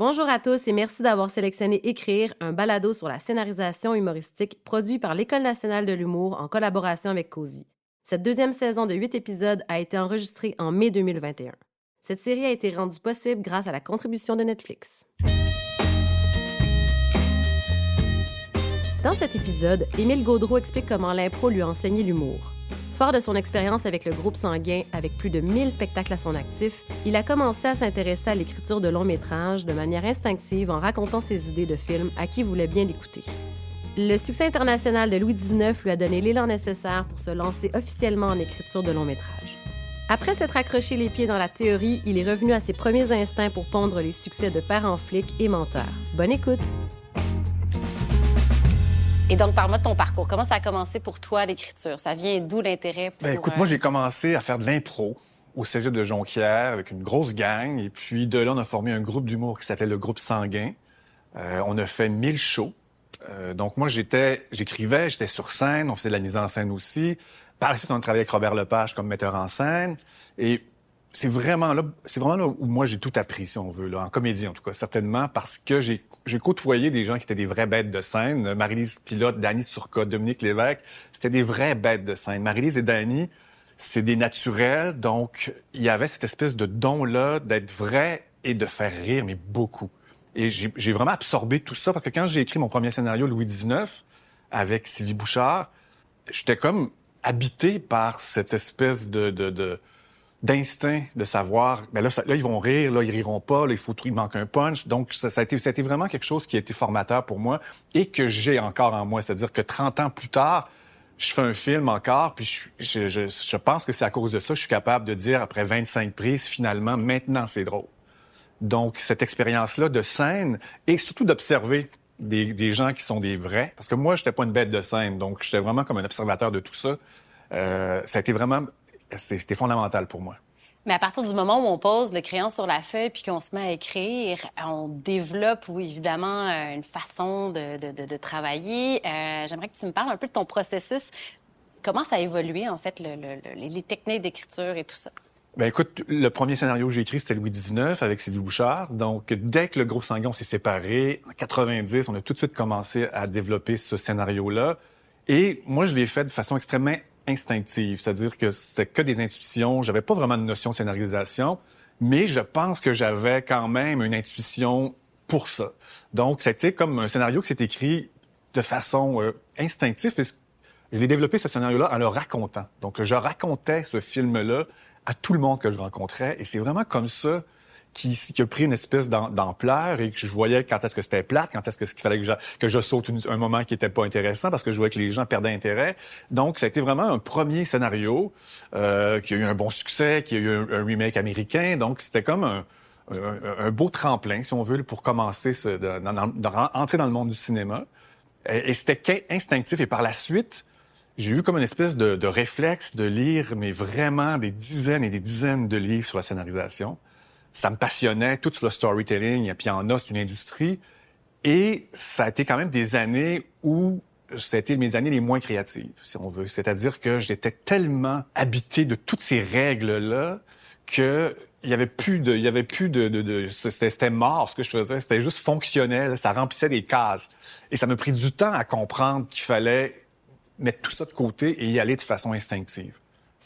Bonjour à tous et merci d'avoir sélectionné Écrire, un balado sur la scénarisation humoristique produit par l'École nationale de l'humour en collaboration avec Cozy. Cette deuxième saison de huit épisodes a été enregistrée en mai 2021. Cette série a été rendue possible grâce à la contribution de Netflix. Dans cet épisode, Émile Gaudreau explique comment l'impro lui a enseigné l'humour. Fort de son expérience avec le groupe sanguin, avec plus de 1000 spectacles à son actif, il a commencé à s'intéresser à l'écriture de longs métrages de manière instinctive en racontant ses idées de films à qui voulait bien l'écouter. Le succès international de Louis XIX lui a donné l'élan nécessaire pour se lancer officiellement en écriture de longs métrages. Après s'être accroché les pieds dans la théorie, il est revenu à ses premiers instincts pour pondre les succès de père en flic et menteur. Bonne écoute! Et donc, parle-moi de ton parcours. Comment ça a commencé pour toi, l'écriture? Ça vient d'où l'intérêt pour... Ben, écoute, moi, j'ai commencé à faire de l'impro au cégep de Jonquière avec une grosse gang. Et puis, de là, on a formé un groupe d'humour qui s'appelait le groupe Sanguin. Euh, on a fait 1000 shows. Euh, donc, moi, j'étais, j'écrivais, j'étais sur scène, on faisait de la mise en scène aussi. Par la suite, on a travaillé avec Robert Lepage comme metteur en scène. Et c'est vraiment là, c'est vraiment là où moi j'ai tout appris, si on veut, là, en comédie en tout cas, certainement, parce que j'ai, j'ai côtoyé des gens qui étaient des vraies bêtes de scène. Marie-Lise Pilote, Danny Turcotte, Dominique Lévesque, c'était des vraies bêtes de scène. Marie-Lise et Danny, c'est des naturels, donc il y avait cette espèce de don-là d'être vrai et de faire rire, mais beaucoup. Et j'ai, vraiment absorbé tout ça, parce que quand j'ai écrit mon premier scénario, Louis XIX, avec Sylvie Bouchard, j'étais comme habité par cette espèce de d'instinct de savoir, ben là, là, ils vont rire, là, ils riront pas, là, il faut, il manque un punch. Donc, ça, a été, vraiment quelque chose qui a été formateur pour moi et que j'ai encore en moi. C'est-à-dire que 30 ans plus tard, je fais un film encore, puis je, je, je pense que c'est à cause de ça que je suis capable de dire, après 25 prises, finalement, maintenant, c'est drôle. Donc, cette expérience-là de scène et surtout d'observer des, des, gens qui sont des vrais, parce que moi, j'étais pas une bête de scène, donc j'étais vraiment comme un observateur de tout ça. Euh, ça a été vraiment c'était fondamental pour moi. Mais à partir du moment où on pose le crayon sur la feuille puis qu'on se met à écrire, on développe, oui, évidemment, euh, une façon de, de, de travailler. Euh, J'aimerais que tu me parles un peu de ton processus. Comment ça a évolué, en fait, le, le, les techniques d'écriture et tout ça? Ben écoute, le premier scénario que j'ai écrit, c'était Louis XIX avec Sylvie Bouchard. Donc, dès que le groupe Sanguin s'est séparé, en 90, on a tout de suite commencé à développer ce scénario-là. Et moi, je l'ai fait de façon extrêmement instinctive, c'est-à-dire que c'était que des intuitions, j'avais pas vraiment de notion de scénarisation, mais je pense que j'avais quand même une intuition pour ça. Donc, c'était comme un scénario qui s'est écrit de façon euh, instinctive. Et je l'ai développé, ce scénario-là, en le racontant. Donc, je racontais ce film-là à tout le monde que je rencontrais. Et c'est vraiment comme ça qui, qui a pris une espèce d'ampleur et que je voyais quand est-ce que c'était plate, quand est-ce qu'il fallait que je, que saute un moment qui était pas intéressant parce que je voyais que les gens perdaient intérêt. Donc, ça a été vraiment un premier scénario euh, qui a eu un bon succès, qui a eu un, remake américain. Donc, c'était comme un, beau tremplin, si on veut, pour commencer ce, de, dans le monde du cinéma. Et, c'était instinctif. Et par la suite, j'ai eu comme une espèce de réflexe de lire, mais vraiment des dizaines et des dizaines de livres sur la scénarisation ça me passionnait, tout le storytelling, et puis en a, c'est une industrie. Et ça a été quand même des années où c'était mes années les moins créatives, si on veut. C'est-à-dire que j'étais tellement habité de toutes ces règles-là que il y avait plus de, il y avait plus de, de, de c'était mort ce que je faisais. C'était juste fonctionnel, ça remplissait des cases. Et ça m'a pris du temps à comprendre qu'il fallait mettre tout ça de côté et y aller de façon instinctive.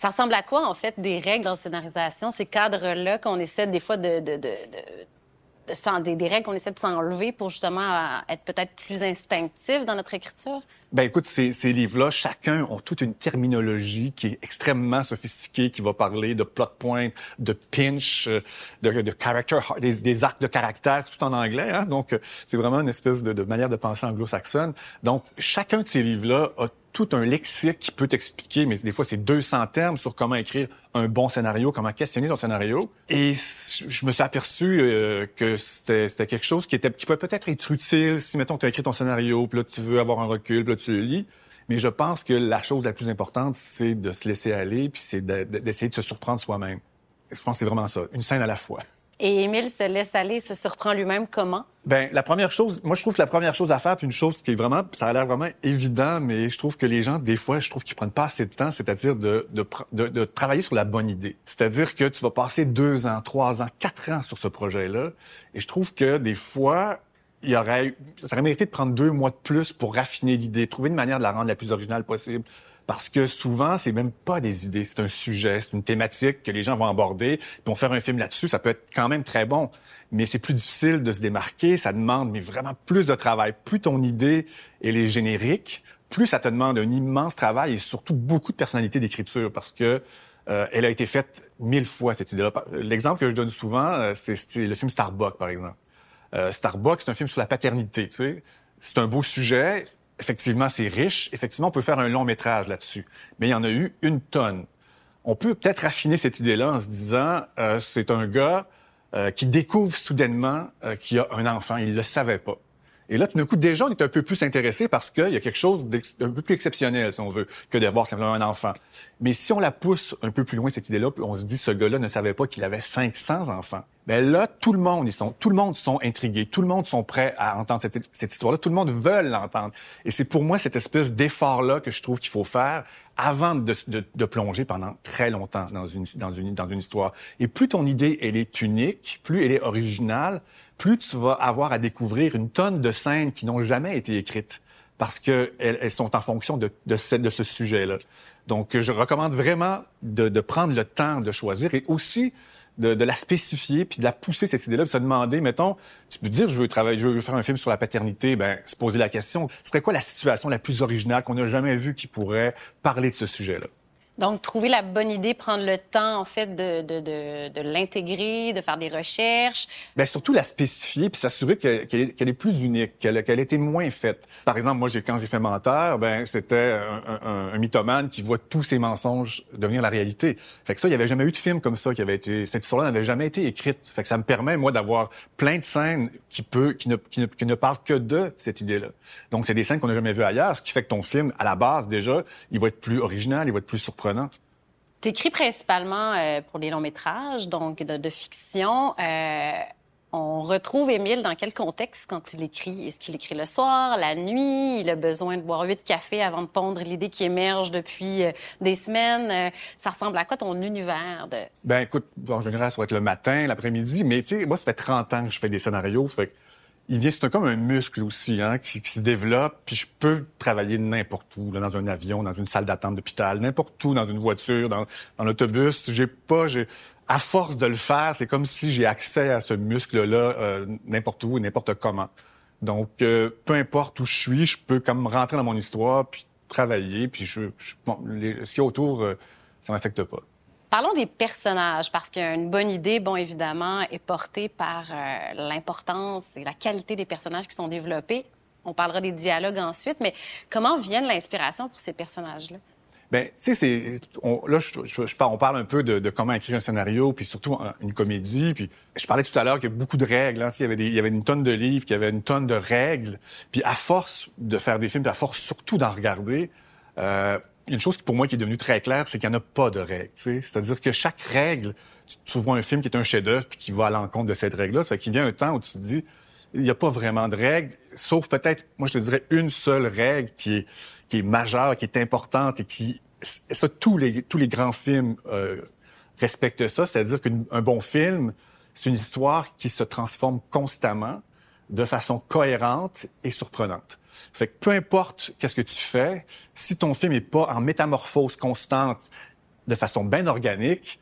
Ça ressemble à quoi, en fait, des règles dans scénarisation, ces cadres-là qu'on essaie des fois de, de, de, de des, règles qu'on essaie de s'enlever pour justement être peut-être plus instinctif dans notre écriture? Ben écoute, ces, livres-là, chacun ont toute une terminologie qui est extrêmement sophistiquée, qui va parler de plot point, de pinch, euh, de, de character, des, des, arcs de caractère, tout en anglais. Hein? Donc, euh, c'est vraiment une espèce de, de manière de penser anglo-saxonne. Donc, chacun de ces livres-là a tout un lexique qui peut t'expliquer, mais des fois c'est 200 termes sur comment écrire un bon scénario, comment questionner ton scénario. Et je me suis aperçu euh, que c'était quelque chose qui était qui peut peut-être être utile si mettons tu as écrit ton scénario, puis là tu veux avoir un recul, puis là tu le lis. Mais je pense que la chose la plus importante, c'est de se laisser aller, puis c'est d'essayer de, se surprendre soi-même. Je pense que c'est vraiment ça, une scène à la fois. Et Émile se laisse aller, se surprend lui-même comment? Ben la première chose, moi je trouve que la première chose à faire, puis une chose qui est vraiment, ça a l'air vraiment évident, mais je trouve que les gens des fois, je trouve qu'ils prennent pas assez de temps, c'est-à-dire de, de, de, de, travailler sur la bonne idée. C'est-à-dire que tu vas passer deux ans, trois ans, quatre ans sur ce projet-là, et je trouve que des fois, il y aurait, ça aurait mérité de prendre deux mois de plus pour raffiner l'idée, trouver une manière de la rendre la plus originale possible. Parce que souvent, c'est même pas des idées, c'est un sujet, c'est une thématique que les gens vont aborder, puis vont faire un film là-dessus, ça peut être quand même très bon. Mais c'est plus difficile de se démarquer, ça demande mais vraiment plus de travail. Plus ton idée elle est générique, plus ça te demande un immense travail et surtout beaucoup de personnalité d'écriture parce que euh, elle a été faite mille fois cette idée-là. L'exemple que je donne souvent, euh, c'est le film Starbuck, par exemple. Euh, Starbuck, c'est un film sur la paternité. Tu sais. C'est un beau sujet effectivement, c'est riche. Effectivement, on peut faire un long métrage là-dessus. Mais il y en a eu une tonne. On peut peut-être raffiner cette idée-là en se disant, euh, c'est un gars euh, qui découvre soudainement euh, qu'il a un enfant. Il le savait pas. Et là, tout d'un coup, déjà, on est un peu plus intéressé parce qu'il y a quelque chose d'un peu plus exceptionnel, si on veut, que d'avoir simplement un enfant. Mais si on la pousse un peu plus loin, cette idée-là, on se dit, ce gars-là ne savait pas qu'il avait 500 enfants. Mais ben là, tout le monde, ils sont, tout le monde sont intrigués, tout le monde sont prêts à entendre cette, histoire-là, tout le monde veut l'entendre. Et c'est pour moi cette espèce d'effort-là que je trouve qu'il faut faire avant de, de, de, plonger pendant très longtemps dans une, dans, une, dans une histoire. Et plus ton idée, elle est unique, plus elle est originale, plus tu vas avoir à découvrir une tonne de scènes qui n'ont jamais été écrites parce qu'elles elles sont en fonction de, ce, de ce sujet-là. Donc, je recommande vraiment de, prendre le temps de choisir et aussi de, la spécifier puis de la pousser cette idée-là, puis se demander, mettons, tu peux dire, je veux je faire un film sur la paternité, ben, se poser la question, ce serait quoi la situation la plus originale qu'on n'a jamais vue qui pourrait parler de ce sujet-là? Donc, trouver la bonne idée, prendre le temps, en fait, de, de, de, de l'intégrer, de faire des recherches. Bien, surtout la spécifier, puis s'assurer qu'elle est, plus unique, qu'elle a été moins faite. Par exemple, moi, quand j'ai fait Menteur, ben c'était un, un, un, mythomane qui voit tous ses mensonges devenir la réalité. Fait que ça, il n'y avait jamais eu de film comme ça qui avait été... Cette histoire-là n'avait jamais été écrite. Fait que ça me permet, moi, d'avoir plein de scènes qui, peut, qui, ne, qui, ne, qui ne parlent que de cette idée-là. Donc, c'est des scènes qu'on n'a jamais vues ailleurs, ce qui fait que ton film, à la base, déjà, il va être plus original, il va être plus surprenant tu écris principalement euh, pour les longs métrages, donc de, fiction. Euh, on retrouve Émile dans quel contexte quand il écrit? Est-ce qu'il écrit le soir, la nuit? Il a besoin de boire huit cafés avant de pondre l'idée qui émerge depuis euh, des semaines. ça ressemble à quoi ton univers? De... Ben écoute, en général, ça va être le matin, l'après-midi, mais tu sais, moi, ça fait 30 ans que je fais des scénarios, fait il vient, c'est comme un muscle aussi, hein, qui, se développe. Puis je peux travailler n'importe où, là, dans un avion, dans une salle d'attente d'hôpital, n'importe où, dans une voiture, dans, dans l'autobus. J'ai pas, j'ai, à force de le faire, c'est comme si j'ai accès à ce muscle-là euh, n'importe où et n'importe comment. Donc, euh, peu importe où je suis, je peux comme rentrer dans mon histoire, puis travailler, puis je, bon, ce qu'il y a autour, euh, ça m'affecte pas. Parlons des personnages, parce qu'une bonne idée, bon, évidemment, est portée par euh, l'importance et la qualité des personnages qui sont développés. On parlera des dialogues ensuite, mais comment viennent l'inspiration pour ces personnages-là? Ben, tu sais, c'est là, je, on parle un peu de, comment écrire un scénario, puis surtout une comédie. Puis je parlais tout à l'heure qu'il y a beaucoup de règles. Hein, il y avait il y avait une tonne de livres, qu'il y avait une tonne de règles. Puis à force de faire des films, puis à force surtout d'en regarder, euh, une chose pour moi qui est devenue très claire, c'est qu'il n'y en a pas de règle. C'est-à-dire que chaque règle, tu, vois un film qui est un chef-d'œuvre puis qui va à l'encontre de cette règle-là, ça fait qu'il vient un temps où tu te dis, il n'y a pas vraiment de règle, sauf peut-être, moi je te dirais, une seule règle qui est, qui est majeure, qui est importante et qui, ça, tous les, tous les grands films euh, respectent ça, c'est-à-dire qu'un bon film, c'est une histoire qui se transforme constamment de façon cohérente et surprenante. Fait que peu importe qu'est-ce que tu fais, si ton film est pas en métamorphose constante de façon bien organique,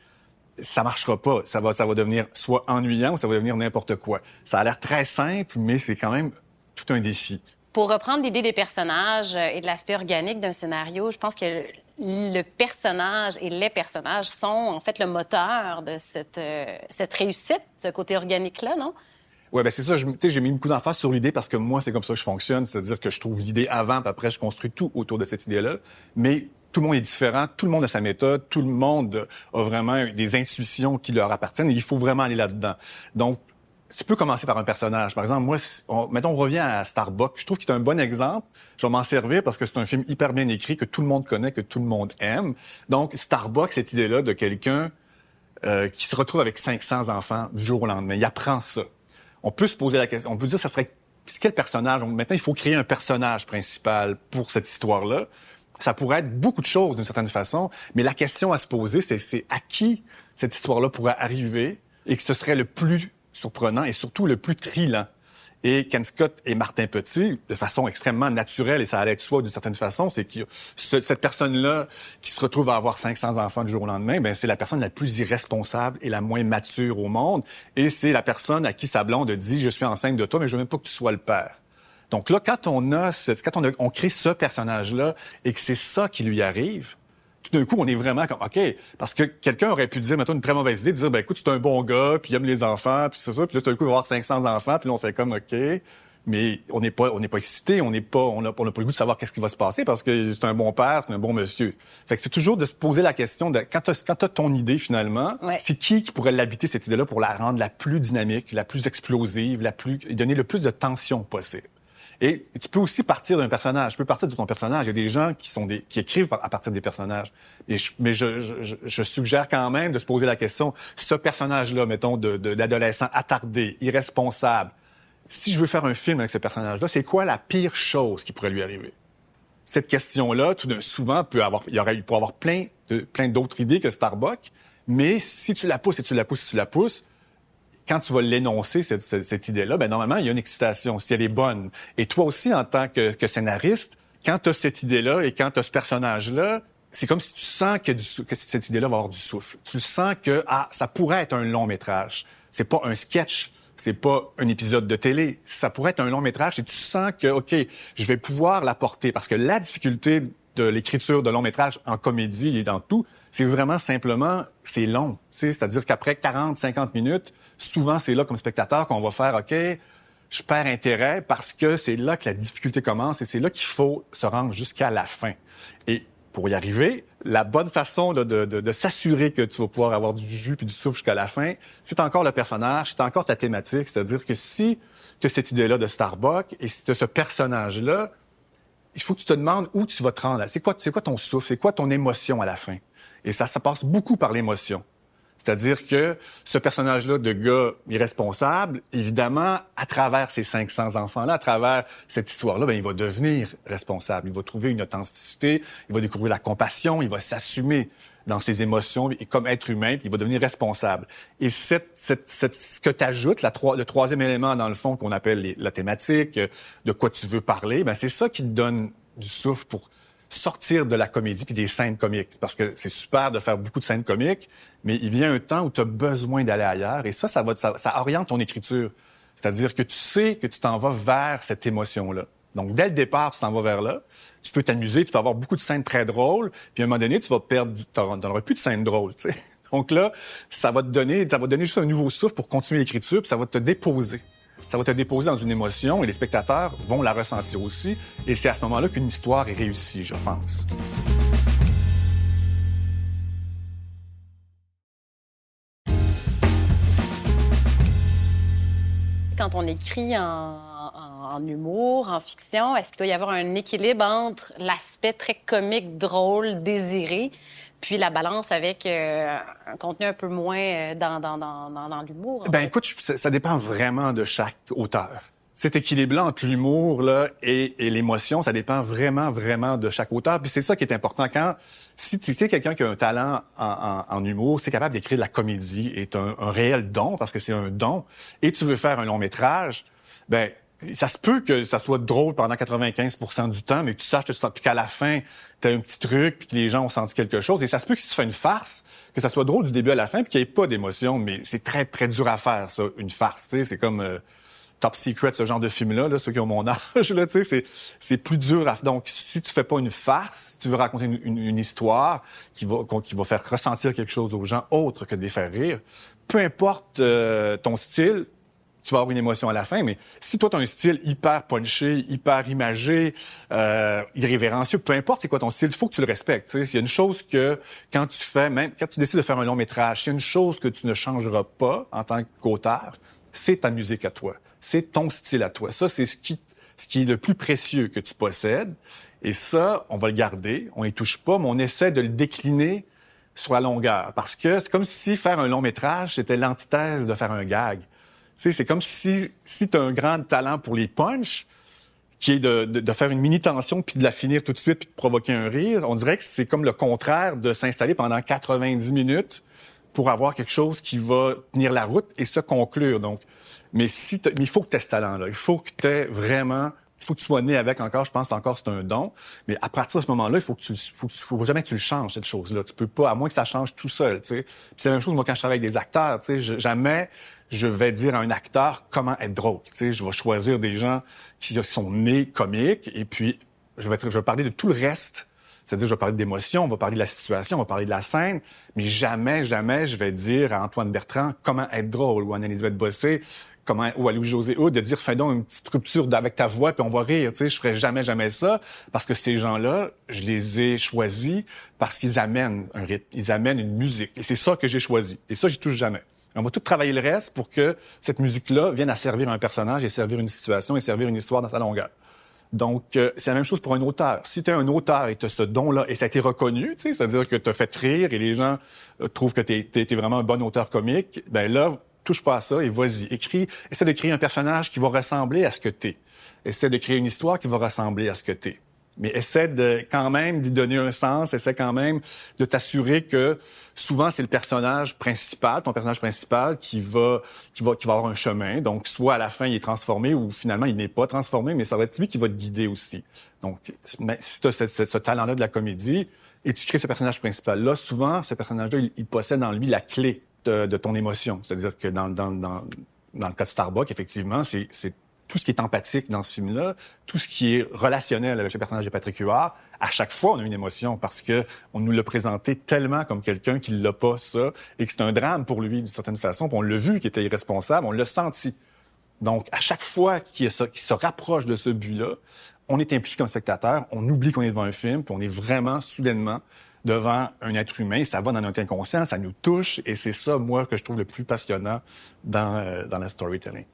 ça marchera pas. Ça va, ça va devenir soit ennuyant ou ça va devenir n'importe quoi. Ça a l'air très simple, mais c'est quand même tout un défi. Pour reprendre l'idée des personnages et de l'aspect organique d'un scénario, je pense que le personnage et les personnages sont en fait le moteur de cette, euh, cette réussite, ce côté organique-là, non? Ouais, ben c'est ça. J'ai mis beaucoup d'emphase sur l'idée parce que moi, c'est comme ça que je fonctionne. C'est-à-dire que je trouve l'idée avant, puis après, je construis tout autour de cette idée-là. Mais tout le monde est différent, tout le monde a sa méthode, tout le monde a vraiment des intuitions qui leur appartiennent et il faut vraiment aller là-dedans. Donc, tu peux commencer par un personnage. Par exemple, moi, on, mettons, on revient à Starbuck. Je trouve qu'il est un bon exemple. Je vais m'en servir parce que c'est un film hyper bien écrit, que tout le monde connaît, que tout le monde aime. Donc, Starbuck, cette idée-là de quelqu'un euh, qui se retrouve avec 500 enfants du jour au lendemain. Il apprend ça. On peut se poser la question, on peut dire ça serait quel personnage? Maintenant, il faut créer un personnage principal pour cette histoire-là. Ça pourrait être beaucoup de choses d'une certaine façon, mais la question à se poser, c'est à qui cette histoire-là pourrait arriver et que ce serait le plus surprenant et surtout le plus trillant? Et Ken Scott et Martin Petit, de façon extrêmement naturelle, et ça allait être soi d'une certaine façon, c'est que cette personne-là qui se retrouve à avoir 500 enfants du jour au lendemain, ben c'est la personne la plus irresponsable et la moins mature au monde. Et c'est la personne à qui sa blonde dit, je suis enceinte de toi, mais je veux même pas que tu sois le père. Donc là, quand on a, quand on, a, on crée ce personnage-là et que c'est ça qui lui arrive, tout d'un coup, on est vraiment comme, OK, parce que quelqu'un aurait pu dire, mettons, une très mauvaise idée, de dire, ben écoute, c'est un bon gars, puis il aime les enfants, puis c'est ça, puis là, tout d'un coup, il va avoir 500 enfants, puis là, on fait comme, OK, mais on n'est pas, on n'est pas excité, on n'est pas, on n'a pas le goût de savoir qu'est-ce qui va se passer parce que c'est un bon père, c'est un bon monsieur. Fait que c'est toujours de se poser la question de, quand t'as, quand as ton idée finalement, c'est qui qui pourrait l'habiter cette idée-là pour la rendre la plus dynamique, la plus explosive, la plus, donner le plus de tension possible? Et tu peux aussi partir d'un personnage. Tu peux partir de ton personnage. Il y a des gens qui sont des, qui écrivent à partir des personnages. Mais je, je, je, suggère quand même de se poser la question, ce personnage-là, mettons, de, d'adolescent attardé, irresponsable, si je veux faire un film avec ce personnage-là, c'est quoi la pire chose qui pourrait lui arriver? Cette question-là, tout d'un souvent, peut avoir, il y il pourrait avoir plein de, plein d'autres idées que Starbucks, mais si tu la pousses et tu la pousses et tu la pousses, quand tu vas l'énoncer, cette, cette, idée-là, ben normalement, il y a une excitation, si elle est bonne. Et toi aussi, en tant que, que scénariste, quand tu as cette idée-là et quand tu as ce personnage-là, c'est comme si tu sens que, que cette idée-là va avoir du souffle. Tu sens que ah, ça pourrait être un long métrage. C'est pas un sketch, c'est pas un épisode de télé. Ça pourrait être un long métrage et tu sens que ok, je vais pouvoir l'apporter parce que la difficulté de l'écriture de long métrage en comédie et dans tout, c'est vraiment simplement, c'est long. C'est-à-dire qu'après 40, 50 minutes, souvent c'est là comme spectateur qu'on va faire, OK, je perds intérêt parce que c'est là que la difficulté commence et c'est là qu'il faut se rendre jusqu'à la fin. Et pour y arriver, la bonne façon de, de, de, s'assurer que tu vas pouvoir avoir du jus puis du souffle jusqu'à la fin, c'est encore le personnage, c'est encore ta thématique. C'est-à-dire que si tu as cette idée-là de Starbucks et si tu as ce personnage-là, il faut que tu te demandes où tu vas te rendre. C'est quoi, c'est quoi ton souffle? C'est quoi ton émotion à la fin? Et ça, ça passe beaucoup par l'émotion. C'est-à-dire que ce personnage-là de gars irresponsable, évidemment, à travers ces 500 enfants-là, à travers cette histoire-là, ben, il va devenir responsable. Il va trouver une authenticité, il va découvrir la compassion, il va s'assumer dans ses émotions et comme être humain, puis il va devenir responsable. Et cette, cette, cette ce que tu ajoutes, le troisième élément dans le fond qu'on appelle la thématique, de quoi tu veux parler, ben c'est ça qui te donne du souffle pour sortir de la comédie puis des scènes comiques. Parce que c'est super de faire beaucoup de scènes comiques, mais il vient un temps où tu as besoin d'aller ailleurs et ça, ça, va, ça, oriente ton écriture. C'est-à-dire que tu sais que tu t'en vas vers cette émotion-là. Donc, dès le départ, tu t'en vas vers là. Tu peux t'amuser, tu peux avoir beaucoup de scènes très drôles, puis à un moment donné, tu vas perdre, tu n'auras plus de scènes drôles. Tu. Donc là, ça va te donner, ça va te donner juste un nouveau souffle pour continuer l'écriture, puis ça va te déposer. Ça va te déposer dans une émotion et les spectateurs vont la ressentir aussi. Et c'est à ce moment-là qu'une histoire est réussie, je pense. Quand on écrit en humour, en fiction? Est-ce qu'il doit y avoir un équilibre entre l'aspect très comique, drôle, désiré, puis la balance avec euh, un contenu un peu moins euh, dans, dans, dans, dans l'humour? Ben écoute, ça dépend vraiment de chaque auteur cet équilibre-là entre l'humour là et, et l'émotion, ça dépend vraiment, vraiment de chaque auteur. Puis c'est ça qui est important. Quand si tu sais quelqu'un qui a un talent en, en, en humour, c'est capable d'écrire de la comédie, est un, un réel don parce que c'est un don, et tu veux faire un long métrage, ben ça se peut que ça soit drôle pendant 95% du temps, mais que tu saches que puis qu'à la fin, tu as un petit truc, puis que les gens ont senti quelque chose. Et ça se peut que si tu fais une farce, que ça soit drôle du début à la fin, puis qu'il n'y ait pas d'émotion. Mais c'est très, très dur à faire, ça, une farce. C'est comme euh, Top Secret, ce genre de film-là, là, ceux qui ont mon âge. Là, c'est, c'est plus dur à Donc, si tu fais pas une farce, si tu veux raconter une, une, histoire qui va, qui va faire ressentir quelque chose aux gens autre que de les faire rire, peu importe euh, ton style, tu vas avoir une émotion à la fin, mais si toi, tu as un style hyper punché, hyper imagé, euh, irrévérencieux, peu importe c'est quoi ton style, il faut que tu le respectes. S'il y a une chose que, quand tu fais, même quand tu décides de faire un long métrage, s'il y a une chose que tu ne changeras pas en tant qu'auteur, c'est ta musique à toi. C'est ton style à toi. Ça, c'est ce qui, ce qui est le plus précieux que tu possèdes. Et ça, on va le garder, on y touche pas, mais on essaie de le décliner sur la longueur. Parce que c'est comme si faire un long métrage, c'était l'antithèse de faire un gag. C'est comme si, si tu as un grand talent pour les punchs, qui est de, de, de, faire une mini tension puis de la finir tout de suite puis de provoquer un rire. On dirait que c'est comme le contraire de s'installer pendant 90 minutes pour avoir quelque chose qui va tenir la route et se conclure. Donc, mais si mais il faut que tu aies ce talent-là. Il faut que tu aies vraiment faut que tu sois né avec encore, je pense encore c'est un don. Mais à partir de ce moment-là, il faut que tu, faut, faut jamais que tu le changes cette chose-là. Tu peux pas, à moins que ça change tout seul. C'est la même chose moi quand je travaille avec des acteurs. Tu sais, jamais je vais dire à un acteur comment être drôle. Tu sais, je vais choisir des gens qui sont nés comiques et puis je vais, je vais parler de tout le reste. C'est-à-dire, je vais parler d'émotion, on va parler de la situation, on va parler de la scène, mais jamais, jamais je vais dire à Antoine Bertrand comment être drôle ou à Anne-Elisabeth Bossé comment, ou à Louis-José Houd de dire, fais donc une petite rupture avec ta voix, puis on va rire. Tu sais, je ferais jamais, jamais ça, parce que ces gens-là, je les ai choisis parce qu'ils amènent un rythme, ils amènent une musique. Et c'est ça que j'ai choisi. Et ça, j'y touche jamais. On va tout travailler le reste pour que cette musique-là vienne à servir un personnage et servir une situation et servir une histoire dans sa longueur. Donc, euh, c'est la même chose pour un auteur. Si tu es un auteur et tu as ce don-là, et ça a été reconnu, c'est-à-dire que tu as fait rire et les gens euh, trouvent que tu es, vraiment un bon auteur comique, ben là, touche pas à ça et vas-y. Écris, essaie de créer un personnage qui va ressembler à ce que t'es. Essaie de créer une histoire qui va ressembler à ce que t'es. Mais essaie de quand même d'y donner un sens, essaie quand même de t'assurer que souvent c'est le personnage principal, ton personnage principal qui va qui va qui va avoir un chemin. Donc soit à la fin il est transformé ou finalement il n'est pas transformé, mais ça va être lui qui va te guider aussi. Donc si tu as ce, talent-là de la comédie et tu crées ce personnage principal là, souvent ce personnage-là il, il possède en lui la clé de, ton émotion. C'est-à-dire que dans, dans, dans, dans, le cas de Starbucks, effectivement, c'est tout ce qui est empathique dans ce film-là, tout ce qui est relationnel avec le personnage de Patrick Huard, à chaque fois, on a une émotion parce que on nous l'a présenté tellement comme quelqu'un qui l'a pas, ça, et que c'est un drame pour lui, d'une certaine façon. Puis on l'a vu qu'il était irresponsable, on l'a senti. Donc, à chaque fois qu'il se rapproche de ce but-là, on est impliqué comme spectateur, on oublie qu'on est devant un film, puis on est vraiment, soudainement, devant un être humain. Ça va dans notre inconscient, ça nous touche, et c'est ça, moi, que je trouve le plus passionnant dans, euh, dans la storytelling.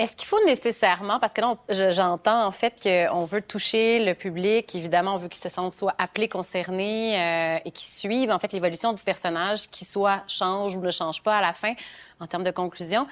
Est-ce qu'il faut nécessairement, parce que là, j'entends en fait qu'on veut toucher le public, évidemment, on veut qu'ils se sentent soit appelés, concernés euh, et qu'ils suivent en fait l'évolution du personnage, qui soit change ou ne change pas à la fin en termes de conclusion.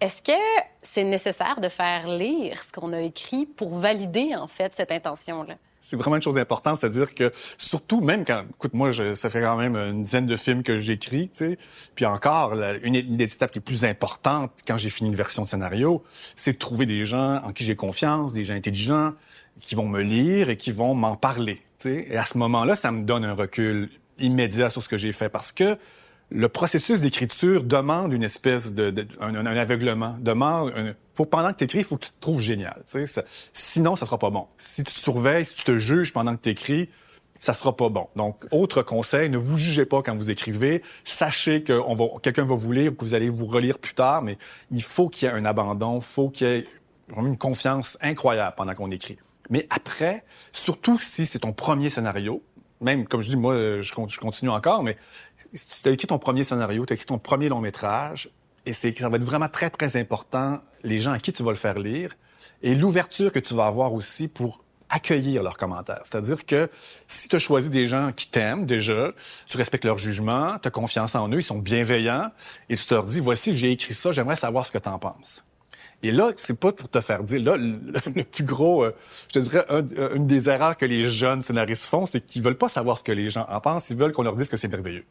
Est-ce que c'est nécessaire de faire lire ce qu'on a écrit pour valider en fait cette intention-là? C'est vraiment une chose importante, c'est-à-dire que surtout même quand, écoute, moi, je, ça fait quand même une dizaine de films que j'écris, tu sais, puis encore, une, des étapes les plus importantes quand j'ai fini une version de scénario, c'est de trouver des gens en qui j'ai confiance, des gens intelligents, qui vont me lire et qui vont m'en parler, tu sais. Et à ce moment-là, ça me donne un recul immédiat sur ce que j'ai fait parce que le processus d'écriture demande une espèce de, un, aveuglement, demande un, pendant que tu écris, il faut que tu te trouves génial. Sinon, ça sera pas bon. Si tu te surveilles, si tu te juges pendant que tu écris, ça sera pas bon. Donc, autre conseil, ne vous jugez pas quand vous écrivez. Sachez que va, quelqu'un va vous lire, que vous allez vous relire plus tard, mais il faut qu'il y ait un abandon, il faut qu'il y ait une confiance incroyable pendant qu'on écrit. Mais après, surtout si c'est ton premier scénario, même comme je dis, moi, je, continue encore, mais si tu as écrit ton premier scénario, tu as écrit ton premier long métrage, et c'est ça va être vraiment très, très important, les gens à qui tu vas le faire lire, et l'ouverture que tu vas avoir aussi pour accueillir leurs commentaires. C'est-à-dire que si tu as choisi des gens qui t'aiment déjà, tu respectes leur jugement, tu as confiance en eux, ils sont bienveillants, et tu te leur dis, voici, j'ai écrit ça, j'aimerais savoir ce que tu en penses. Et là, c'est pas pour te faire dire. Là, le, plus gros, euh, je te dirais, une des erreurs que les jeunes scénaristes font, c'est qu'ils veulent pas savoir ce que les gens en pensent. Ils veulent qu'on leur dise que c'est merveilleux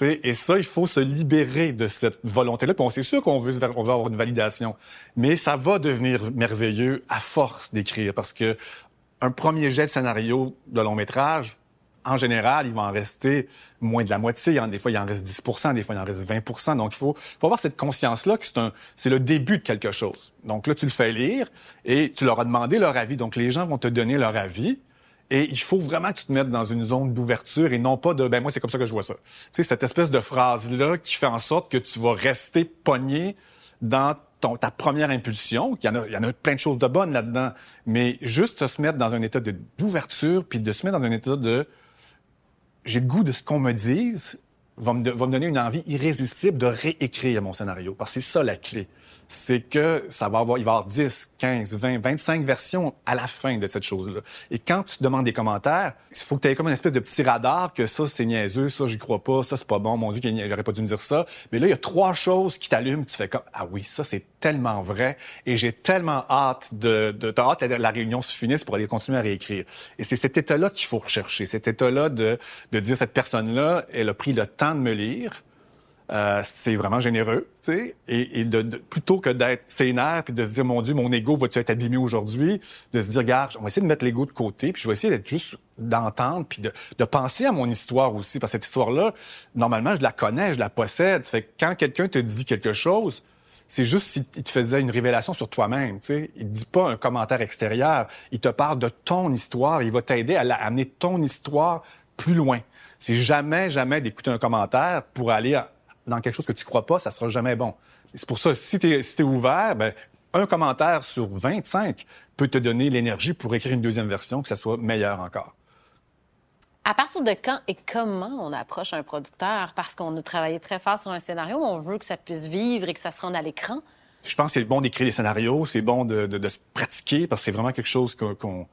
et ça, il faut se libérer de cette volonté-là. Puis on sait sûr qu'on veut, on veut avoir une validation, mais ça va devenir merveilleux à force d'écrire, parce que un premier jet de scénario de long métrage, en général, il va en rester moins de la moitié. Des fois, il en reste 10 des fois, il en reste 20% Donc, il faut, faut avoir cette conscience-là que c'est un, c'est le début de quelque chose. Donc là, tu le fais lire et tu leur as demandé leur avis. Donc, les gens vont te donner leur avis. Et il faut vraiment que tu te mettes dans une zone d'ouverture et non pas de ben moi c'est comme ça que je vois ça. Tu sais cette espèce de phrase là qui fait en sorte que tu vas rester pogné dans ta première impulsion. Il y en a il y en a plein de choses de bonnes là-dedans, mais juste se mettre dans un état d'ouverture puis de se mettre dans un état de j'ai le goût de ce qu'on me dise va me, va me donner une envie irrésistible de réécrire mon scénario. Parce que c'est ça la clé c'est que ça va avoir, il va y avoir 10, 15, 20, 25 versions à la fin de cette chose-là. Et quand tu demandes des commentaires, il faut que tu aies comme une espèce de petit radar que ça, c'est niaiseux, ça, j'y crois pas, ça, c'est pas bon, mon Dieu, n'aurait pas dû me dire ça. Mais là, il y a trois choses qui t'allument, tu fais comme, ah oui, ça, c'est tellement vrai. Et j'ai tellement hâte de, de, t'as hâte que la réunion se finisse pour aller continuer à réécrire. Et c'est cet état-là qu'il faut rechercher, cet état-là de, de dire, cette personne-là, elle a pris le temps de me lire, euh, c'est vraiment généreux, tu sais, et, et de, plutôt que d'être sénère puis de se dire mon Dieu, mon ego va-tu être abîmé aujourd'hui, de se dire regarde, on va essayer de mettre l'ego de côté, puis je vais essayer d'être juste d'entendre puis de, de, penser à mon histoire aussi, parce que cette histoire-là, normalement, je la connais, je la possède. fait que quand quelqu'un te dit quelque chose, c'est juste s'il te faisait une révélation sur toi-même. Tu sais. Il dit pas un commentaire extérieur. Il te parle de ton histoire. Il va t'aider à, amener ton histoire plus loin. C'est jamais, jamais d'écouter un commentaire pour aller dans quelque chose que tu crois pas, ça sera jamais bon. C'est pour ça, si tu es, ouvert, ben, un commentaire sur 25 peut te donner l'énergie pour écrire une deuxième version, que ça soit meilleur encore. À partir de quand et comment on approche un producteur? Parce qu'on a travaillé très fort sur un scénario, on veut que ça puisse vivre et que ça se rende à l'écran? Je pense que c'est bon d'écrire des scénarios, c'est bon de, se pratiquer parce que c'est vraiment quelque chose qu'on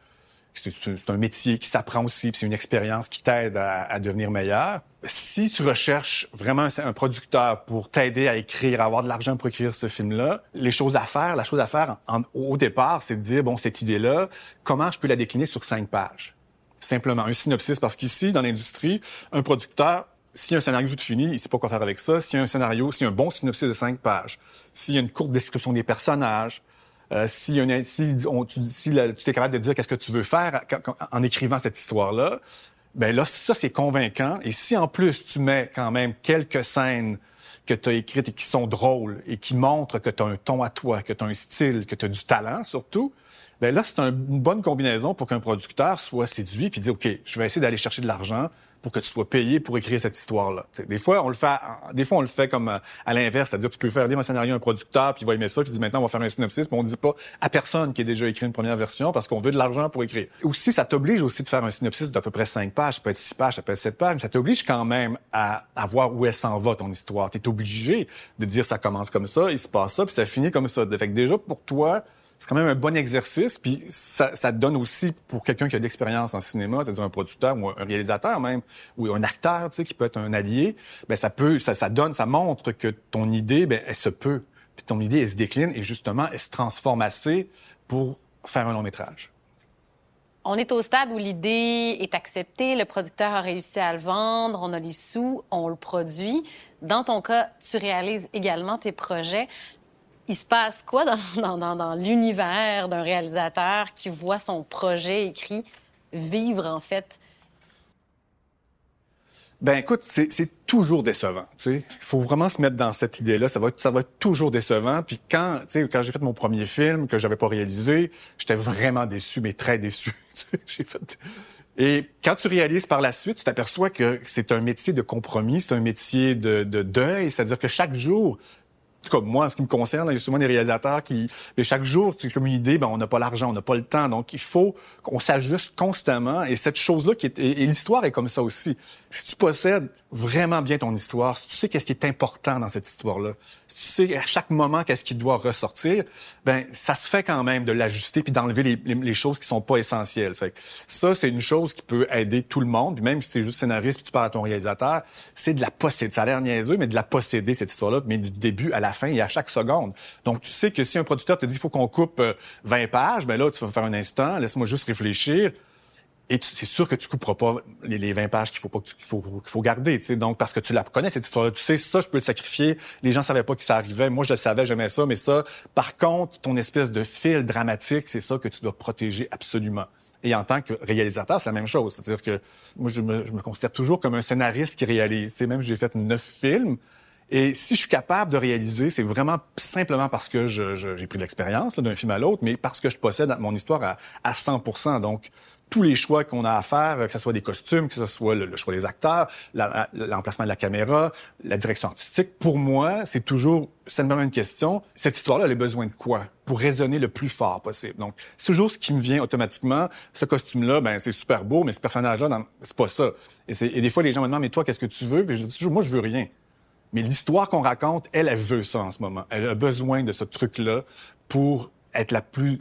c'est un métier qui s'apprend aussi, c'est une expérience qui t'aide à, devenir meilleur. Si tu recherches vraiment un, producteur pour t'aider à écrire, à avoir de l'argent pour écrire ce film-là, les choses à faire, la chose à faire au départ, c'est de dire, bon, cette idée-là, comment je peux la décliner sur cinq pages? Simplement, un synopsis, parce qu'ici, dans l'industrie, un producteur, s'il y a un scénario tout fini, il sait pas quoi faire avec ça. S'il y a un scénario, s'il y a un bon synopsis de cinq pages, s'il y a une courte description des personnages, euh, si, si tu es capable de dire qu'est-ce que tu veux faire en écrivant cette histoire-là, ben là, ça, c'est convaincant. Et si en plus, tu mets quand même quelques scènes que tu as écrites et qui sont drôles et qui montrent que tu as un ton à toi, que tu as un style, que tu as du talent surtout, ben là, c'est une bonne combinaison pour qu'un producteur soit séduit puis dit, OK, je vais essayer d'aller chercher de l'argent pour que tu sois payé pour écrire cette histoire-là. Des fois, on le fait, des fois, on le fait comme euh, à l'inverse, c'est-à-dire tu peux faire lire un scénario à un producteur, puis il va aimer ça, puis il dit maintenant on va faire un synopsis, mais on ne dit pas à personne qui a déjà écrit une première version parce qu'on veut de l'argent pour écrire. Aussi, ça t'oblige aussi de faire un synopsis d'à peu près cinq pages, ça peut être six pages, ça peut être sept pages, mais ça t'oblige quand même à, à voir où elle s'en va ton histoire. Tu es obligé de dire ça commence comme ça, il se passe ça, puis ça finit comme ça. Fait que déjà pour toi, c'est quand même un bon exercice. Puis ça, ça donne aussi, pour quelqu'un qui a de l'expérience en cinéma, c'est-à-dire un producteur ou un réalisateur même, ou un acteur, tu sais, qui peut être un allié, ben ça peut, ça donne, ça montre que ton idée, ben elle se peut. Puis ton idée, elle se décline et justement, elle se transforme assez pour faire un long métrage. On est au stade où l'idée est acceptée, le producteur a réussi à le vendre, on a les sous, on le produit. Dans ton cas, tu réalises également tes projets il se passe quoi dans, l'univers d'un réalisateur qui voit son projet écrit vivre, en fait? Ben écoute, c'est toujours décevant. Il faut vraiment se mettre dans cette idée-là. Ça va, ça va être toujours décevant. Puis quand, quand j'ai fait mon premier film que j'avais pas réalisé, j'étais vraiment déçu, mais très déçu. j'ai fait. Et quand tu réalises par la suite, tu t'aperçois que c'est un métier de compromis, c'est un métier de, de deuil. C'est-à-dire que chaque jour, comme moi, en ce qui me concerne, il y a souvent des réalisateurs qui, mais chaque jour, c'est comme une idée, ben, on n'a pas l'argent, on n'a pas le temps. Donc, il faut qu'on s'ajuste constamment. Et cette chose-là, qui est, et, l'histoire est comme ça aussi. Si tu possèdes vraiment bien ton histoire, si tu sais qu'est-ce qui est important dans cette histoire-là, si tu sais à chaque moment qu'est-ce qui doit ressortir, ben, ça se fait quand même de l'ajuster puis d'enlever les, choses qui sont pas essentielles. Ça, c'est une chose qui peut aider tout le monde. même si c'est juste scénariste puis tu parles à ton réalisateur, c'est de la posséder. Ça a l'air niaiseux, mais de la posséder, cette histoire-là, mais du début à la fin et à chaque seconde. Donc, tu sais que si un producteur te dit, il faut qu'on coupe 20 euh, pages, ben là, tu vas faire un instant, laisse-moi juste réfléchir. Et c'est sûr que tu couperas pas les, 20 pages qu'il faut pas qu'il faut, qu'il faut garder, tu sais. Donc parce que tu la connais cette histoire, tu sais ça, je peux le sacrifier. Les gens savaient pas que ça arrivait. Moi, je savais, j'aimais ça, mais ça, par contre, ton espèce de fil dramatique, c'est ça que tu dois protéger absolument. Et en tant que réalisateur, c'est la même chose. C'est-à-dire que moi, je me, je me considère toujours comme un scénariste qui réalise. Tu sais, même j'ai fait neuf films. Et si je suis capable de réaliser, c'est vraiment simplement parce que j'ai pris de l'expérience d'un film à l'autre, mais parce que je possède mon histoire à, à 100% Donc, tous les choix qu'on a à faire, que ce soit des costumes, que ce soit le, choix des acteurs, l'emplacement de la caméra, la direction artistique, pour moi, c'est toujours simplement une question. Cette histoire-là, elle a besoin de quoi? Pour résonner le plus fort possible? Donc, c'est toujours ce qui me vient automatiquement. Ce costume-là, ben c'est super beau, mais ce personnage-là, c'est pas ça. Et, et, des fois, les gens me demandent, mais toi, qu'est-ce que tu veux? Puis je dis toujours, moi, je veux rien. Mais l'histoire qu'on raconte, elle, elle veut ça en ce moment. Elle a besoin de ce truc-là pour être la plus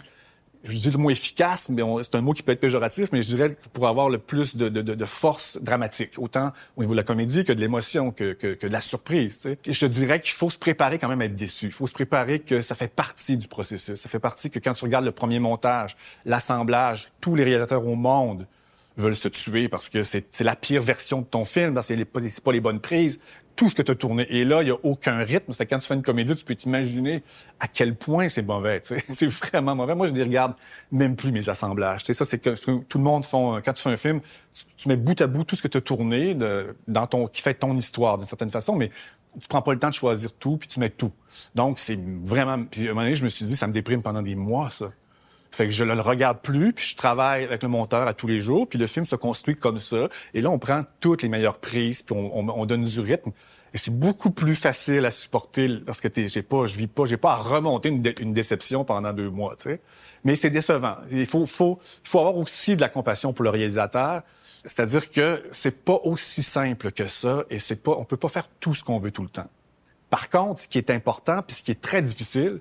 je dis le mot efficace, mais c'est un mot qui peut être péjoratif, mais je dirais pour avoir le plus de, de, de, force dramatique, autant au niveau de la comédie que de l'émotion, que, que, de la surprise. Tu sais. Je te dirais qu'il faut se préparer quand même à être déçu. Il faut se préparer que ça fait partie du processus. Ça fait partie que quand tu regardes le premier montage, l'assemblage, tous les réalisateurs au monde veulent se tuer parce que c'est la pire version de ton film, parce que c'est pas, pas les bonnes prises tout ce que tu as tourné. Et là, il y a aucun rythme. C'est quand tu fais une comédie, tu peux t'imaginer à quel point c'est mauvais. C'est vraiment mauvais. Moi, je ne regarde même plus mes assemblages. sais, ça, c'est que, tout le monde font. Quand tu fais un film, tu, mets bout à bout tout ce que tu as tourné de, dans ton qui fait ton histoire d'une certaine façon, mais tu prends pas le temps de choisir tout, puis tu mets tout. Donc, c'est vraiment... Puis à un moment donné, je me suis dit, ça me déprime pendant des mois, ça. Fait que je le regarde plus, puis je travaille avec le monteur à tous les jours, puis le film se construit comme ça. Et là, on prend toutes les meilleures prises, puis on, on, donne du rythme. Et c'est beaucoup plus facile à supporter parce que j'ai pas, je vis pas, j'ai pas à remonter une, une, déception pendant deux mois, tu sais. Mais c'est décevant. Il faut, faut, faut avoir aussi de la compassion pour le réalisateur. C'est-à-dire que c'est pas aussi simple que ça, et c'est pas, on peut pas faire tout ce qu'on veut tout le temps. Par contre, ce qui est important, puis ce qui est très difficile,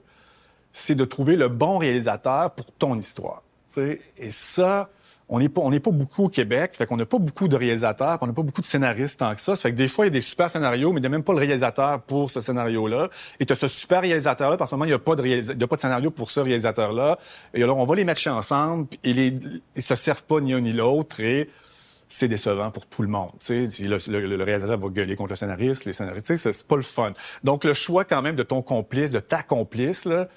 c'est de trouver le bon réalisateur pour ton histoire. Et ça, on n'est pas, on n'est pas beaucoup au Québec, fait qu'on n'a pas beaucoup de réalisateurs, on n'a pas beaucoup de scénaristes tant que ça. Ça fait que des fois, il y a des super scénarios, mais il n'y a même pas le réalisateur pour ce scénario-là. Et tu as ce super réalisateur-là, parce que il n'y a pas de il y a pas de scénario pour ce réalisateur-là. Et alors, on va les mettre ensemble, et les, ils se servent pas ni un ni l'autre, et c'est décevant pour tout le monde. Tu sais, le, réalisateur va gueuler contre le scénariste, les scénaristes, c'est pas le fun. Donc, le choix quand même de ton complice, de ta complice, là,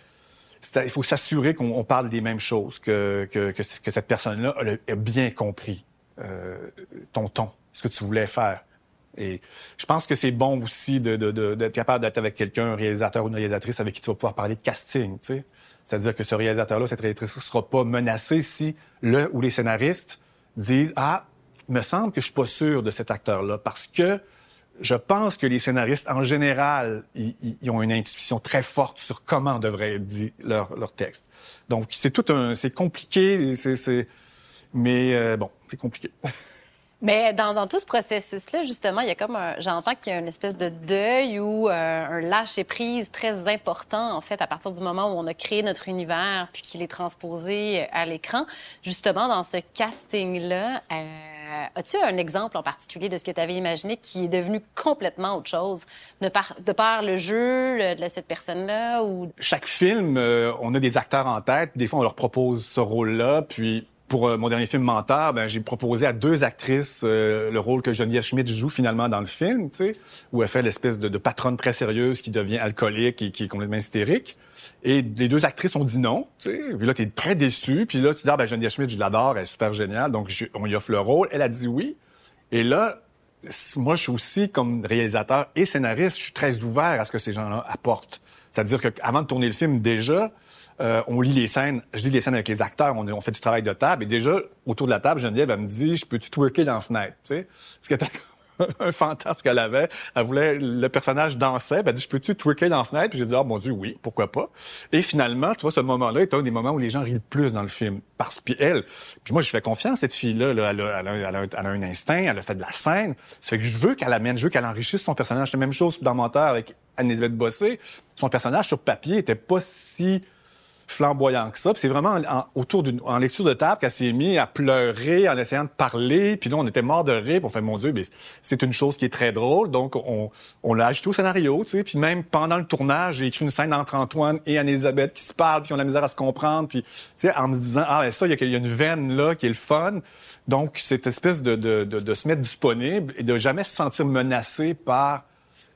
il faut s'assurer qu'on parle des mêmes choses, que, que, cette personne-là a, bien compris euh, ton ton, ce que tu voulais faire. Et je pense que c'est bon aussi d'être capable d'être avec quelqu'un, un réalisateur ou une réalisatrice avec qui tu vas pouvoir parler de casting. C'est-à-dire que ce réalisateur-là, cette réalisatrice ne sera pas menacé si le ou les scénaristes disent Ah, il me semble que je suis pas sûr de cet acteur-là parce que je pense que les scénaristes, en général, ils, ont une intuition très forte sur comment devrait être dit leur, texte. Donc, c'est tout un... C'est compliqué, c'est... Mais euh, bon, c'est compliqué. Mais dans, dans, tout ce processus-là, justement, il y a comme j'entends qu'il y a une espèce de deuil ou euh, un lâcher prise très important en fait à partir du moment où on a créé notre univers puis qu'il est transposé à l'écran. Justement, dans ce casting-là, euh, as-tu un exemple en particulier de ce que tu avais imaginé qui est devenu complètement autre chose de par, de par le jeu de cette personne-là ou? Chaque film, euh, on a des acteurs en tête. Des fois, on leur propose ce rôle-là, puis pour euh, mon dernier film Menteur, ben, j'ai proposé à deux actrices euh, le rôle que Geneviève Schmidt joue finalement dans le film, tu où elle fait l'espèce de, de, patronne très sérieuse qui devient alcoolique et qui est complètement hystérique. Et les deux actrices ont dit non, tu sais. Puis là, t'es très déçu. Puis là, tu dis, ah, ben, Geneviève Schmidt, je l'adore, elle est super géniale. Donc, on lui offre le rôle. Elle a dit oui. Et là, moi, je suis aussi, comme réalisateur et scénariste, je suis très ouvert à ce que ces gens-là apportent. C'est-à-dire qu'avant de tourner le film, déjà, euh, on lit les scènes, je lis les scènes avec les acteurs, on, fait du travail de table, et déjà, autour de la table, Geneviève, elle me dit, je peux-tu twerker dans la fenêtre, tu sais? Parce que un fantasme qu'elle avait. Elle voulait, le personnage dansait, elle dit, je peux-tu twerker dans la fenêtre? Puis j'ai dit, oh mon Dieu, oui, pourquoi pas? Et finalement, tu vois, ce moment-là est un des moments où les gens rient le plus dans le film. Parce que elle, puis moi, je fais confiance, cette fille-là, elle, a, elle, a, elle, a, un instinct, elle a fait de la scène. Fait que je veux qu'elle amène, je veux qu'elle enrichisse son personnage. C'est la même chose dans Menteur avec Anne-Elisabeth Bossé. Son personnage sur papier était pas si flamboyant que ça. c'est vraiment en, autour d'une en lecture de table qu'elle s'est mise à pleurer en essayant de parler. Puis là, on était mort de rire. Puis on fait, mon Dieu, mais c'est une chose qui est très drôle. Donc, on, on l'a ajouté au scénario. Tu sais. Puis même pendant le tournage, j'ai écrit une scène entre Antoine et Anne-Elisabeth qui se parlent, puis on a la misère à se comprendre. Puis, tu sais, en me disant, ah, ben ça, il y, a une veine là qui est le fun. Donc, cette espèce de, de, de, de se mettre disponible et de jamais se sentir menacé par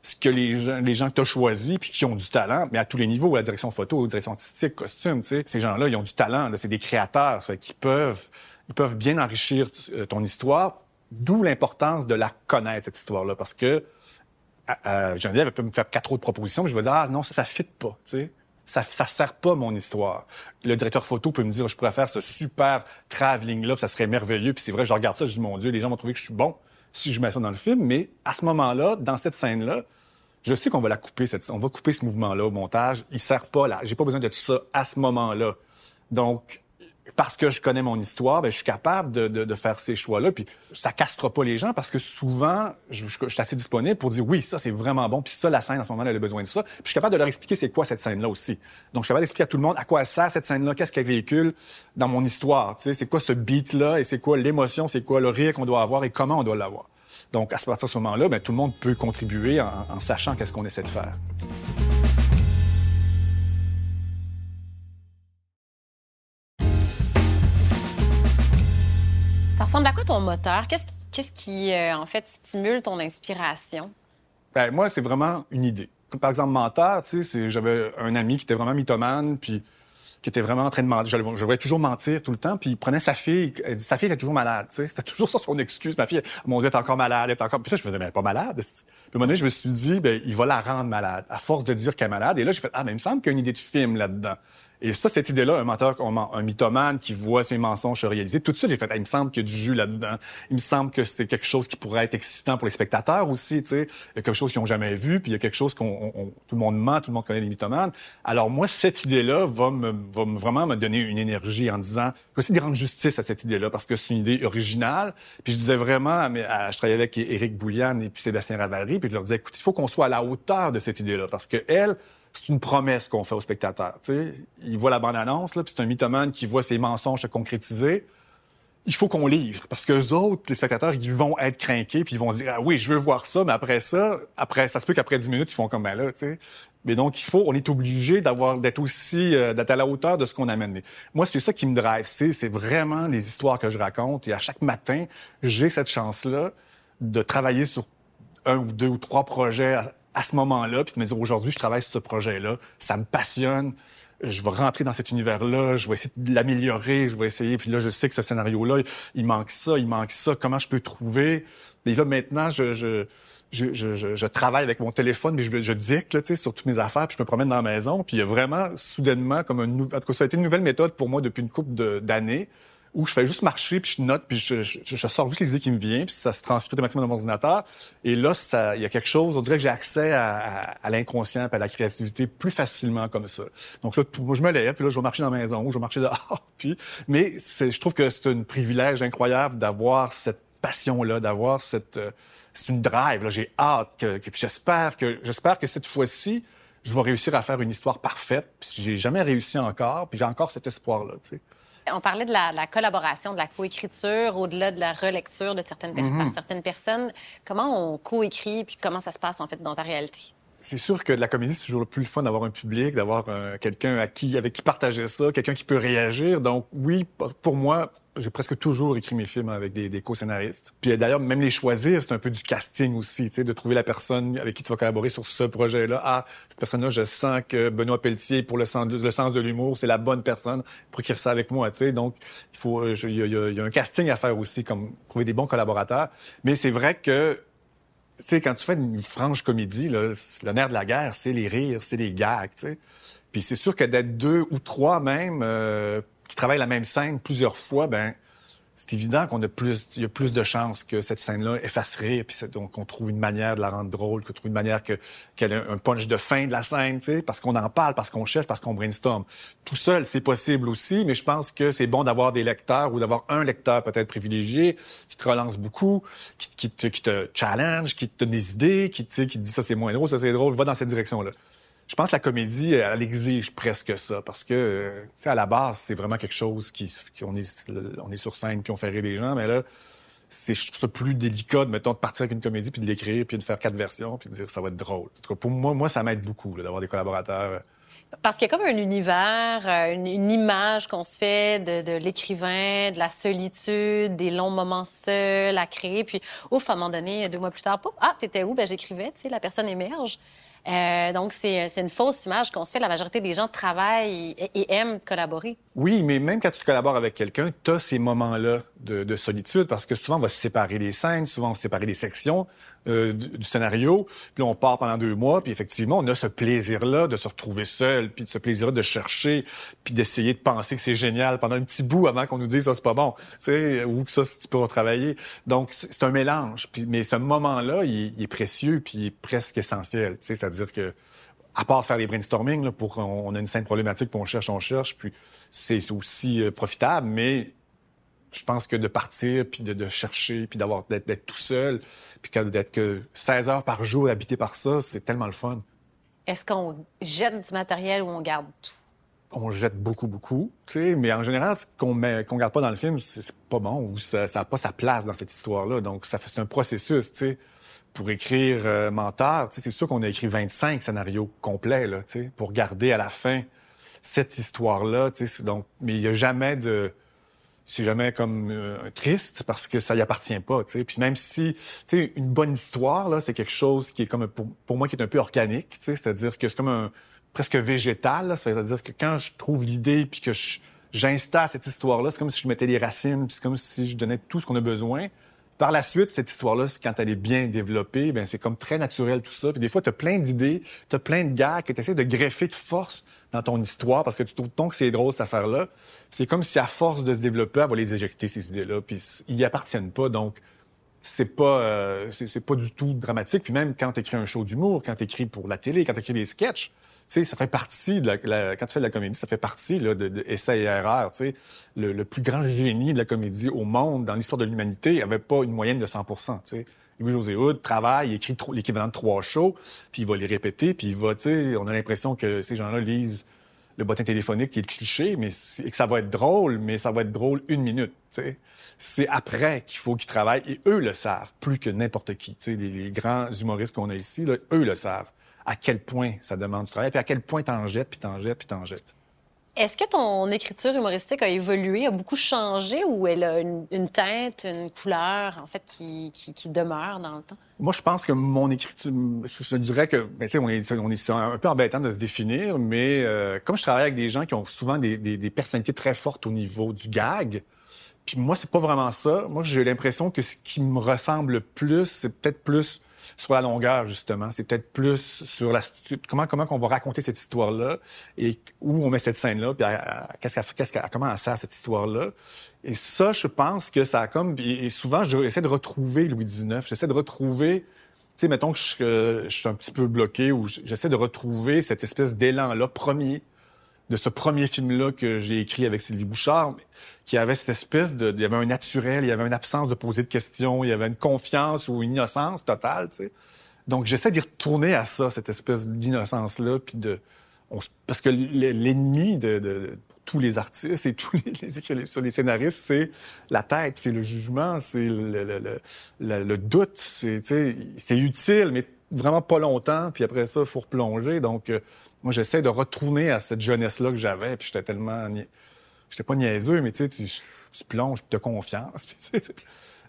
ce que les gens, les gens que tu as choisis puis qui ont du talent, mais à tous les niveaux, la direction photo, la direction artistique, costume, tu sais, ces gens-là, ils ont du talent, c'est des créateurs, ça qui peuvent, ils peuvent bien enrichir euh, ton histoire, d'où l'importance de la connaître cette histoire-là, parce que Geneviève peut me faire quatre autres propositions, mais je vais dire, ah non, ça, ça fit pas, tu sais. Ça, ça sert pas mon histoire. Le directeur photo peut me dire, je pourrais faire ce super travelling-là, ça serait merveilleux. Puis c'est vrai, je regarde ça, je dis, mon Dieu, les gens vont trouver que je suis bon si je mets ça dans le film. Mais à ce moment-là, dans cette scène-là, je sais qu'on va la couper, cette, on va couper ce mouvement-là au montage. Il sert pas là. J'ai pas besoin de tout ça à ce moment-là. Donc, parce que je connais mon histoire, ben, je suis capable de, de, faire ces choix-là. Puis ça castrera pas les gens parce que souvent, je, suis assez disponible pour dire oui, ça c'est vraiment bon. Puis ça, la scène, à ce moment-là, elle a besoin de ça. Puis je suis capable de leur expliquer c'est quoi cette scène-là aussi. Donc je suis capable d'expliquer à tout le monde à quoi elle sert cette scène-là, qu'est-ce qu'elle véhicule dans mon histoire. Tu sais, c'est quoi ce beat-là et c'est quoi l'émotion, c'est quoi le rire qu'on doit avoir et comment on doit l'avoir. Donc à partir de ce moment-là, ben, tout le monde peut contribuer en, en sachant qu'est-ce qu'on essaie de faire. Ressemble à quoi ton moteur? Qu'est-ce qui, euh, en fait, stimule ton inspiration? Ben, moi, c'est vraiment une idée. Comme par exemple, menteur, tu sais, j'avais un ami qui était vraiment mythomane, puis qui était vraiment en train de mentir. Je, je voulais toujours mentir tout le temps, puis il prenait sa fille, elle dit, sa fille était toujours malade, tu sais. C'était toujours ça son excuse. Ma fille, mon Dieu, elle est encore malade, elle est encore... Puis ça, je me disais, mais elle est pas malade. Puis à un moment donné, je me suis dit, ben, il va la rendre malade, à force de dire qu'elle est malade. Et là, j'ai fait, ah, mais il me semble qu'il y a une idée de film là-dedans. Et ça, cette idée-là, un menteur, un mythomane qui voit ses mensonges se réaliser, tout de suite, j'ai fait, il me semble qu'il y a du jus là-dedans. Il me semble que c'est quelque chose qui pourrait être excitant pour les spectateurs aussi, tu sais. Il y a quelque chose qu'ils n'ont jamais vu, puis il y a quelque chose qu'on, tout le monde ment, tout le monde connaît les mythomanes. Alors moi, cette idée-là va me, va vraiment me donner une énergie en disant, je vais essayer de rendre justice à cette idée-là parce que c'est une idée originale. Puis je disais vraiment, à, je travaillais avec Éric Boulian et puis Sébastien Ravary, puis je leur disais, écoute, il faut qu'on soit à la hauteur de cette idée-là parce que elle, c'est une promesse qu'on fait aux spectateurs. sais. Il voit la bande-annonce, puis c'est un mythomane qui voit ses mensonges se concrétiser. Il faut qu'on livre, parce que les autres, les spectateurs, ils vont être craqués, puis ils vont dire ah oui, je veux voir ça, mais après ça, après ça se peut qu'après 10 minutes, ils font comme ben là, tu sais. Mais donc il faut, on est obligé d'avoir d'être aussi euh, d'être à la hauteur de ce qu'on amène. Mais moi, c'est ça qui me drive, c'est c'est vraiment les histoires que je raconte. Et à chaque matin, j'ai cette chance-là de travailler sur un ou deux ou trois projets à ce moment-là, puis de me dire aujourd'hui, je travaille sur ce projet-là, ça me passionne, je vais rentrer dans cet univers-là, je vais essayer de l'améliorer, je vais essayer, puis là, je sais que ce scénario-là, il manque ça, il manque ça, comment je peux trouver? Et là, maintenant, je, je, je, je, je travaille avec mon téléphone, mais je, je dicte là, sur toutes mes affaires, puis je me promène dans la maison, puis il y a vraiment, soudainement, comme un... En tout cas, ça a été une nouvelle méthode pour moi depuis une couple d'années où je fais juste marcher, puis je note, puis je, je, je sors juste les idées qui me viennent, puis ça se transcrit automatiquement dans mon ordinateur. Et là, il y a quelque chose, on dirait que j'ai accès à, à, à l'inconscient, à la créativité plus facilement comme ça. Donc là, moi, je me lève, puis là, je vais marcher dans la maison, je vais marcher dehors, puis... Mais je trouve que c'est un privilège incroyable d'avoir cette passion-là, d'avoir cette... Euh, c'est une drive, là, j'ai hâte que, que j'espère que j'espère que cette fois-ci, je vais réussir à faire une histoire parfaite, puis j'ai jamais réussi encore, puis j'ai encore cet espoir-là, tu sais. On parlait de la, la collaboration, de la coécriture, au-delà de la relecture de certaines, mm -hmm. par certaines personnes. Comment on coécrit, puis comment ça se passe en fait dans ta réalité? C'est sûr que de la comédie, c'est toujours le plus fun d'avoir un public, d'avoir euh, quelqu'un à qui, avec qui partager ça, quelqu'un qui peut réagir. Donc oui, pour moi, j'ai presque toujours écrit mes films avec des, co-scénaristes. Puis d'ailleurs, même les choisir, c'est un peu du casting aussi, tu sais, de trouver la personne avec qui tu vas collaborer sur ce projet-là. Ah, cette personne-là, je sens que Benoît Pelletier, pour le sens, de l'humour, c'est la bonne personne pour écrire ça avec moi, tu sais. Donc, il faut, il y, y, y, a un casting à faire aussi, comme trouver des bons collaborateurs. Mais c'est vrai que tu sais, quand tu fais une franche comédie, là, le nerf de la guerre, c'est les rires, c'est les gags, tu sais. Puis c'est sûr que d'être deux ou trois même euh, qui travaillent la même scène plusieurs fois, ben c'est évident qu'on a plus, il y a plus de chances que cette scène-là effacerait, puis donc qu'on trouve une manière de la rendre drôle, qu'on trouve une manière que qu'elle ait un punch de fin de la scène, tu sais, parce qu'on en parle, parce qu'on cherche, parce qu'on brainstorm. Tout seul, c'est possible aussi, mais je pense que c'est bon d'avoir des lecteurs ou d'avoir un lecteur peut-être privilégié qui te relance beaucoup, qui, te challenge, qui te donne des idées, qui, qui te dit ça c'est moins drôle, ça c'est drôle, va dans cette direction-là je pense que la comédie, elle exige presque ça parce que, euh, tu sais, à la base, c'est vraiment quelque chose qui, on est, sur scène puis on fait rire des gens, mais là, c'est, je trouve ça plus délicat, de, mettons, de partir avec une comédie puis de l'écrire puis de faire quatre versions puis de dire ça va être drôle. En tout cas, pour moi, moi, ça m'aide beaucoup d'avoir des collaborateurs. Euh. Parce qu'il y a comme un univers, euh, une, image qu'on se fait de, de l'écrivain, de la solitude, des longs moments seuls à créer. Puis, ouf, à un moment donné, deux mois plus tard, pouf, ah, t'étais où? Ben, j'écrivais, tu sais, la personne émerge. Euh, donc, c'est une fausse image qu'on se fait. La majorité des gens travaillent et aiment collaborer. Oui, mais même quand tu collabores avec quelqu'un, tu as ces moments-là de, de, solitude parce que souvent on va séparer des scènes, souvent on va séparer des sections euh, du, scénario, puis on part pendant deux mois, puis effectivement on a ce plaisir-là de se retrouver seul, puis ce plaisir-là de chercher, puis d'essayer de penser que c'est génial pendant un petit bout avant qu'on nous dise ça c'est pas bon, tu sais, ou que ça tu peux retravailler. Donc c'est un mélange, mais ce moment-là il, il, est précieux puis il est presque essentiel, tu sais, c'est-à-dire que à part faire des brainstorming, là, pour on a une scène problématique, puis on cherche, on cherche, puis c'est aussi euh, profitable, mais je pense que de partir, puis de, chercher, puis d'avoir d'être tout seul, puis d'être que 16 heures par jour habité par ça, c'est tellement le fun. Est-ce qu'on jette du matériel ou on garde tout? On jette beaucoup, beaucoup, mais en général, ce qu'on met, qu'on garde pas dans le film, c'est pas bon ou ça n'a pas sa place dans cette histoire-là. Donc, ça c'est un processus, tu sais pour écrire euh, Menteur, c'est sûr qu'on a écrit 25 scénarios complets là, pour garder à la fin cette histoire-là. Donc, mais il n'y a jamais de... C'est jamais comme euh, triste parce que ça y appartient pas. T'sais. Puis même si, une bonne histoire là, c'est quelque chose qui est comme pour, pour moi qui est un peu organique. C'est-à-dire que c'est comme un presque végétal. C'est-à-dire que quand je trouve l'idée puis que j'installe cette histoire-là, c'est comme si je mettais les racines, puis c'est comme si je donnais tout ce qu'on a besoin. Par la suite, cette histoire-là, quand elle est bien développée, ben c'est comme très naturel tout ça. Puis des fois, tu plein d'idées, tu plein de gars que tu essaies de greffer de force dans ton histoire parce que tu trouves donc que c'est drôle cette affaire-là. C'est comme si à force de se développer, elle va les éjecter ces idées-là, puis ils y appartiennent pas. Donc c'est pas euh, c'est pas du tout dramatique. Puis même quand tu écris un show d'humour, quand tu écris pour la télé, quand tu écris des sketchs, ça fait partie de la, quand tu fais de la comédie, ça fait partie là, de, de sais, le, le, plus grand génie de la comédie au monde, dans l'histoire de l'humanité, avait pas une moyenne de 100 Tu sais, Louis-José Hood travaille, il écrit l'équivalent de trois shows, puis il va les répéter, puis il va, tu sais, on a l'impression que ces gens-là lisent le bottin téléphonique qui est le cliché, mais et que ça va être drôle, mais ça va être drôle une minute. C'est après qu'il faut qu'ils travaillent, et eux le savent plus que n'importe qui. Les, les grands humoristes qu'on a ici, eux le savent à quel point ça demande du travail, puis à quel point t'en jettes, puis t'en jettes, puis t'en jettes. Est-ce que ton écriture humoristique a évolué, a beaucoup changé ou elle a une, teinte, une couleur, en fait, qui, demeure dans le temps? Moi, je pense que mon écriture, je, dirais que, ben, on est, on est un peu embêtant de se définir, mais euh, comme je travaille avec des gens qui ont souvent des personnalités très fortes au niveau du gag, puis moi, c'est pas vraiment ça. Moi, j'ai l'impression que ce qui me ressemble le plus, c'est peut-être plus sur la longueur, justement. C'est peut-être plus sur la comment comment qu'on va raconter cette histoire-là et où on met cette scène-là, puis qu'est-ce qu'est-ce comment elle sert cette histoire-là. Et ça, je pense que ça a comme et, souvent j'essaie de retrouver Louis XIX, j'essaie de retrouver tu sais, mettons que je, je, suis un petit peu bloqué ou j'essaie de retrouver cette espèce d'élan-là premier de ce premier film-là que j'ai écrit avec Sylvie Bouchard, qui avait cette espèce de... Il y avait un naturel, il y avait une absence de poser de questions, il y avait une confiance ou une innocence totale, tu sais. Donc, j'essaie d'y retourner à ça, cette espèce d'innocence-là, puis de... parce que l'ennemi de, tous les artistes et tous les, sur les scénaristes, c'est la tête, c'est le jugement, c'est le, le, doute, c'est utile, mais vraiment pas longtemps, puis après ça, il faut replonger. Donc, euh, moi, j'essaie de retourner à cette jeunesse-là que j'avais, puis j'étais tellement... J'étais pas niaiseux, mais tu sais, tu, plonges, tu as confiance.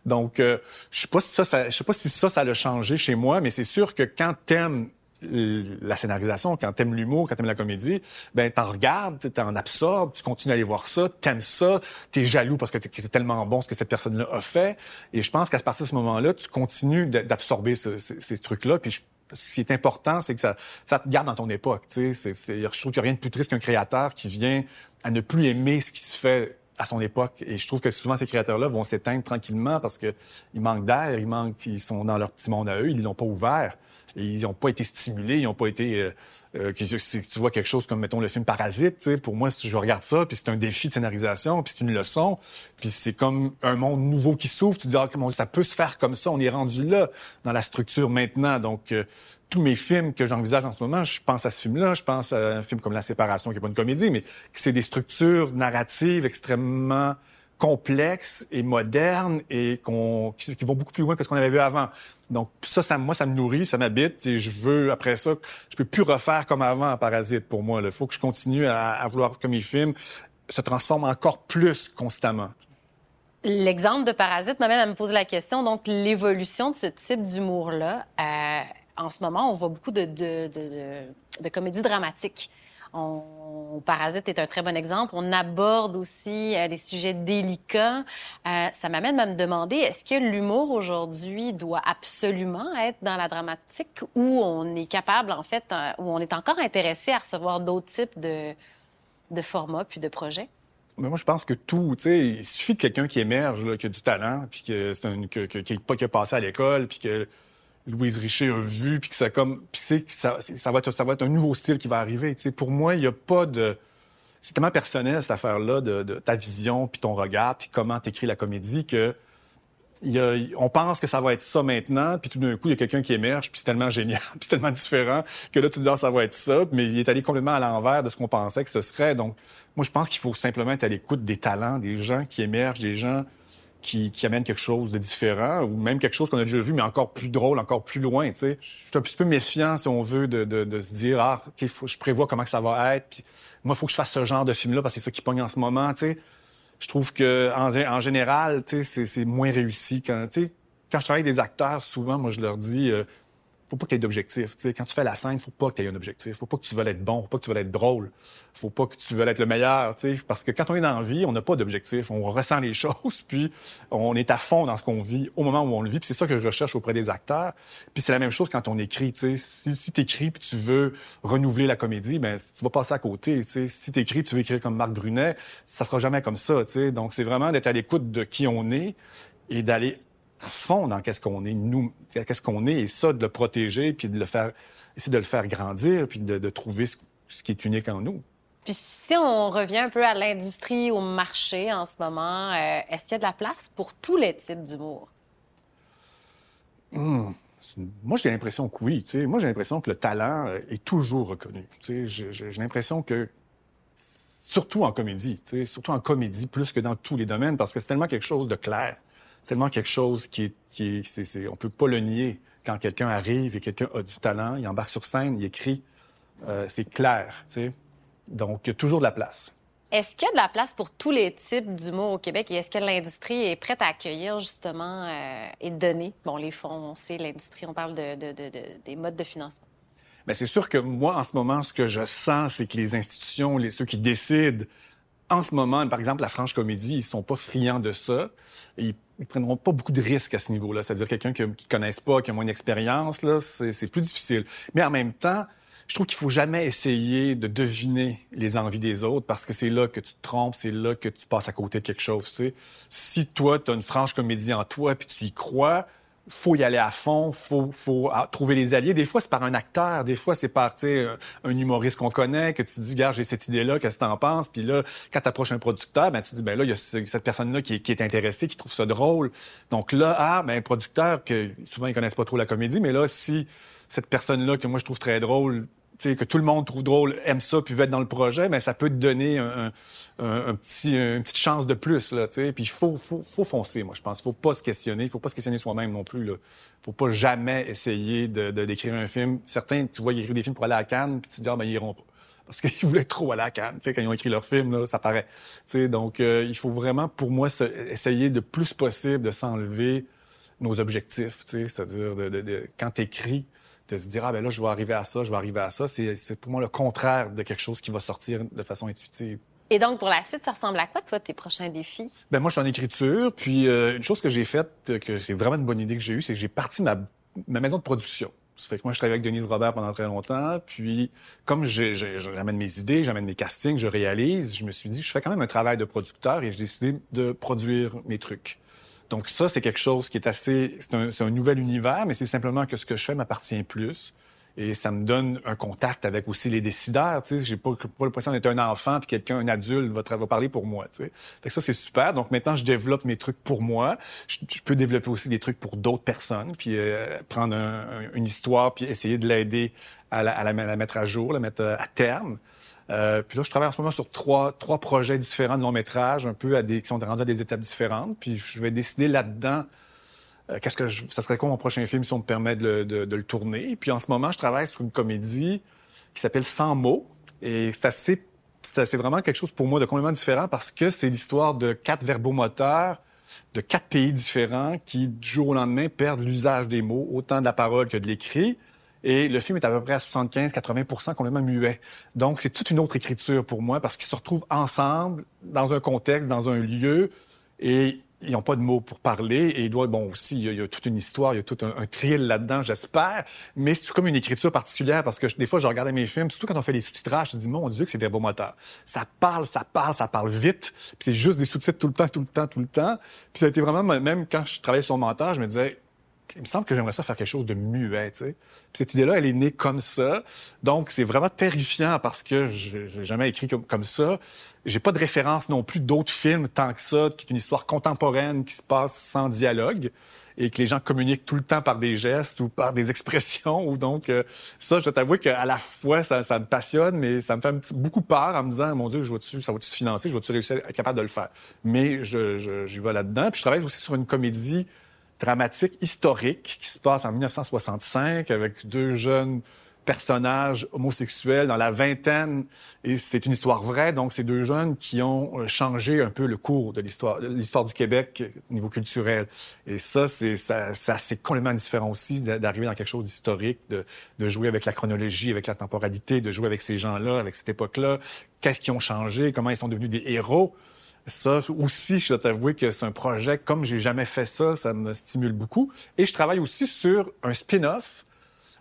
Donc, euh, je sais pas si ça, je sais pas si ça, ça l'a changé chez moi, mais c'est sûr que quand t'aimes la scénarisation, quand t'aimes l'humour, quand t'aimes la comédie, ben t'en regardes, t'en absorbes, tu continues à aller voir ça, t'aimes ça, t'es jaloux parce que c'est tellement bon ce que cette personne-là a fait. Et je pense qu'à partir de ce moment-là, tu continues d'absorber ces trucs-là. Puis ce qui est important, c'est que ça, te garde dans ton époque. Tu sais, je trouve qu'il n'y a rien de plus triste qu'un créateur qui vient à ne plus aimer ce qui se fait à son époque. Et je trouve que souvent, ces créateurs-là vont s'éteindre tranquillement parce que ils manquent d'air, ils manquent, ils sont dans leur petit monde à eux, ils l'ont pas ouvert ils n'ont pas été stimulés, ils n'ont pas été... Euh, euh tu vois quelque chose comme, mettons, le film Parasite, pour moi, si je regarde ça, puis c'est un défi de scénarisation, puis c'est une leçon, puis c'est comme un monde nouveau qui s'ouvre, tu te dis, ah, comment ça peut se faire comme ça, on est rendu là dans la structure maintenant. Donc, euh, tous mes films que j'envisage en ce moment, je pense à ce film-là, je pense à un film comme La Séparation, qui n'est pas une comédie, mais c'est des structures narratives extrêmement complexes et modernes et qu'on, qui, vont beaucoup plus loin que ce qu'on avait vu avant. Donc ça, moi, ça me nourrit, ça m'habite et je veux, après ça, je peux plus refaire comme avant Parasite pour moi. Il faut que je continue à, vouloir que mes films se transforment encore plus constamment. L'exemple de Parasite m'amène à me poser la question, donc l'évolution de ce type d'humour-là. Euh, en ce moment, on voit beaucoup de, de, de, de comédies dramatiques Parasite est un très bon exemple. On aborde aussi euh, les sujets délicats. Euh, ça m'amène à me demander, est-ce que l'humour aujourd'hui doit absolument être dans la dramatique ou on est capable, en fait, euh, ou on est encore intéressé à recevoir d'autres types de, formats puis de projets? Mais moi, je pense que tout, tu sais, il suffit de quelqu'un qui émerge, qui a du talent, puis que c'est un, que, qui, qui a passé à l'école, puis que Louise Richer a vu, puis que ça comme, puis ça, va être, un nouveau style qui va arriver. Pour moi, il n'y a pas de, c'est tellement personnel cette affaire-là de, de, ta vision, puis ton regard, puis comment t'écris la comédie que on pense que ça va être ça maintenant, puis tout d'un coup, il y a quelqu'un qui émerge, puis c'est tellement génial, puis tellement différent que là, tu dis, ah, ça va être ça, mais il est allé complètement à l'envers de ce qu'on pensait que ce serait. Donc, moi, je pense qu'il faut simplement être à l'écoute des talents, des gens qui émergent, des gens qui, amènent quelque chose de différent, ou même quelque chose qu'on a déjà vu, mais encore plus drôle, encore plus loin. Je suis un petit peu méfiant, si on veut, de, de, se dire, ah, OK, faut, je prévois comment que ça va être, puis moi, il faut que je fasse ce genre de film-là, parce que c'est ça qui pogne en ce moment, je trouve que en, en général, c'est moins réussi. Quand, quand je travaille avec des acteurs, souvent, moi, je leur dis, euh, faut pas que tu aies d'objectif. Quand tu fais la scène, faut pas que tu aies un objectif. Faut pas que tu veuilles être bon, faut pas que tu veuilles être drôle. Faut pas que tu veuilles être le meilleur. Parce que quand on est dans la vie, on n'a pas d'objectif. On ressent les choses, puis on est à fond dans ce qu'on vit au moment où on le vit. C'est ça que je recherche auprès des acteurs. Puis c'est la même chose quand on écrit. T'sais. Si, si tu écris puis tu veux renouveler la comédie, ben tu vas passer à côté. T'sais. Si tu écris, tu veux écrire comme Marc Brunet, ça sera jamais comme ça. T'sais. Donc c'est vraiment d'être à l'écoute de qui on est et d'aller à fond dans qu'est-ce qu'on est, nous, qu'est-ce qu'on est, et ça, de le protéger, puis de le faire, essayer de le faire grandir, puis de, trouver ce, qui est unique en nous. Puis si on revient un peu à l'industrie, au marché en ce moment, euh, est-ce qu'il y a de la place pour tous les types d'humour? Hum, moi, j'ai l'impression que oui. sais. Moi, j'ai l'impression que le talent euh, est toujours reconnu. J'ai l'impression que, surtout en comédie, surtout en comédie, plus que dans tous les domaines, parce que c'est tellement quelque chose de clair c'est tellement quelque chose qui est, qui est, c'est, on peut pas le nier. Quand quelqu'un arrive et quelqu'un a du talent, il embarque sur scène, il écrit, euh, c'est clair, tu sais. Donc, il y a toujours de la place. Est-ce qu'il y a de la place pour tous les types d'humour au Québec et est-ce que l'industrie est prête à accueillir justement euh, et donner, bon, les fonds, on sait, l'industrie, on parle de, de, de, des modes de financement? Mais c'est sûr que moi, en ce moment, ce que je sens, c'est que les institutions, les, ceux qui décident, en ce moment, par exemple, la franche comédie, ils sont pas friands de ça. Ils ils prendront pas beaucoup de risques à ce niveau-là. C'est-à-dire quelqu'un qui, ne connaisse pas, qui a moins d'expérience, là, c'est plus difficile. Mais en même temps, je trouve qu'il faut jamais essayer de deviner les envies des autres parce que c'est là que tu te trompes, c'est là que tu passes à côté de quelque chose. Si toi, tu as une franche comédie en toi puis tu y crois, faut y aller à fond, faut, faut ah, trouver les alliés. Des fois, c'est par un acteur, des fois, c'est par un, humoriste qu'on connaît, que tu dis, gars, j'ai cette idée-là, qu'est-ce que t'en penses? Puis là, quand t'approches un producteur, ben, tu dis, ben là, il y a cette personne-là qui, qui, est intéressée, qui trouve ça drôle. Donc là, ah, ben, un producteur, que souvent, ils connaissent pas trop la comédie, mais là, si cette personne-là, que moi, je trouve très drôle, que tout le monde trouve drôle, aime ça, puis veut être dans le projet, mais ça peut te donner un, petit, une petite chance de plus. Là, puis il faut, faut, faut, foncer, moi, je pense. Il faut pas se questionner. Il faut pas se questionner soi-même non plus. Il faut pas jamais essayer de, d'écrire un film. Certains, tu vois, ils écrivent des films pour aller à Cannes, puis tu te dis, ah, ben, ils iront pas. Parce qu'ils voulaient trop aller à Cannes, quand ils ont écrit leur film, là, ça paraît. donc, euh, il faut vraiment, pour moi, essayer de plus possible de s'enlever nos objectifs, c'est-à-dire de, de, quand tu écris, de se dire, ah ben là, je vais arriver à ça, je vais arriver à ça, c'est pour moi le contraire de quelque chose qui va sortir de façon intuitive. Et donc, pour la suite, ça ressemble à quoi, toi, tes prochains défis? Ben moi, je suis en écriture, puis euh, une chose que j'ai faite, euh, que c'est vraiment une bonne idée que j'ai eue, c'est que j'ai parti ma, ma maison de production. Ça fait que moi, je travaille avec Denis Robert pendant très longtemps. Puis, comme j'amène mes idées, j'amène mes castings, je réalise, je me suis dit, je fais quand même un travail de producteur et j'ai décidé de produire mes trucs. Donc ça, c'est quelque chose qui est assez... C'est un, nouvel univers, mais c'est simplement que ce que je fais m'appartient plus. Et ça me donne un contact avec aussi les décideurs. Tu sais, j'ai pas, l'impression d'être un enfant puis quelqu'un, un adulte, va, va parler pour moi. Tu. Fait que ça c'est super. Donc maintenant, je développe mes trucs pour moi. Je, peux développer aussi des trucs pour d'autres personnes, puis euh, prendre une histoire puis essayer de l'aider à, à, la, mettre à jour, la mettre euh, à terme. Euh, puis là, je travaille en ce moment sur trois, trois projets différents de long métrage, un peu à qui sont rendus à des étapes différentes. Puis je vais décider là-dedans euh, qu'est-ce que ça serait quoi mon prochain film si on me permet de le, tourner. Puis en ce moment, je travaille sur une comédie qui s'appelle Sans mots. Et c'est assez, c'est vraiment quelque chose pour moi de complètement différent parce que c'est l'histoire de quatre verbomoteurs de quatre pays différents qui, du jour au lendemain, perdent l'usage des mots, autant de la parole que de l'écrit. Et le film est à peu près à 75-80% complètement muet. Donc, c'est toute une autre écriture pour moi parce qu'ils se retrouvent ensemble dans un contexte, dans un lieu. Et ils n'ont pas de mots pour parler et doit, bon, aussi, il y, a, toute une histoire, il y a tout un, un thrill là-dedans, j'espère, mais c'est comme une écriture particulière parce que des fois, je regardais mes films, surtout quand on fait des sous-titrages, je me dis, mon Dieu, que c'est verbomoteur. Ça parle, ça parle, ça parle vite, puis c'est juste des sous-titres tout le temps, tout le temps, tout le temps. Puis ça a été vraiment, même quand je travaillais sur mon montage, je me disais, il me semble que j'aimerais ça faire quelque chose de muet, tu sais. cette idée-là, elle est née comme ça. Donc, c'est vraiment terrifiant parce que j'ai jamais écrit comme, comme ça. J'ai pas de référence non plus d'autres films tant que ça, qui est une histoire contemporaine qui se passe sans dialogue et que les gens communiquent tout le temps par des gestes ou par des expressions. Donc, euh, ça, je t'avoue qu'à la fois, ça, me passionne, mais ça me fait beaucoup peur en me disant, mon Dieu, je vois-tu, ça va-tu se financer, je vais-tu réussir à être capable de le faire? Mais je, j'y vais là-dedans. Puis je travaille aussi sur une comédie dramatique historique qui se passe en 1965 avec deux jeunes personnages homosexuels dans la vingtaine. Et c'est une histoire vraie. Donc c'est deux jeunes qui ont euh, changé un peu le cours de l'histoire l'histoire du Québec au niveau culturel. Et ça c'est ça, c'est complètement différent aussi d'arriver dans quelque chose d'historique de, de jouer avec la chronologie avec la temporalité de jouer avec ces gens-là avec cette époque-là. Qu'est-ce qu'ils ont changé? Comment ils sont devenus des héros? Ça aussi, je dois t'avouer que c'est un projet, comme j'ai jamais fait ça, ça me stimule beaucoup. Et je travaille aussi sur un spin-off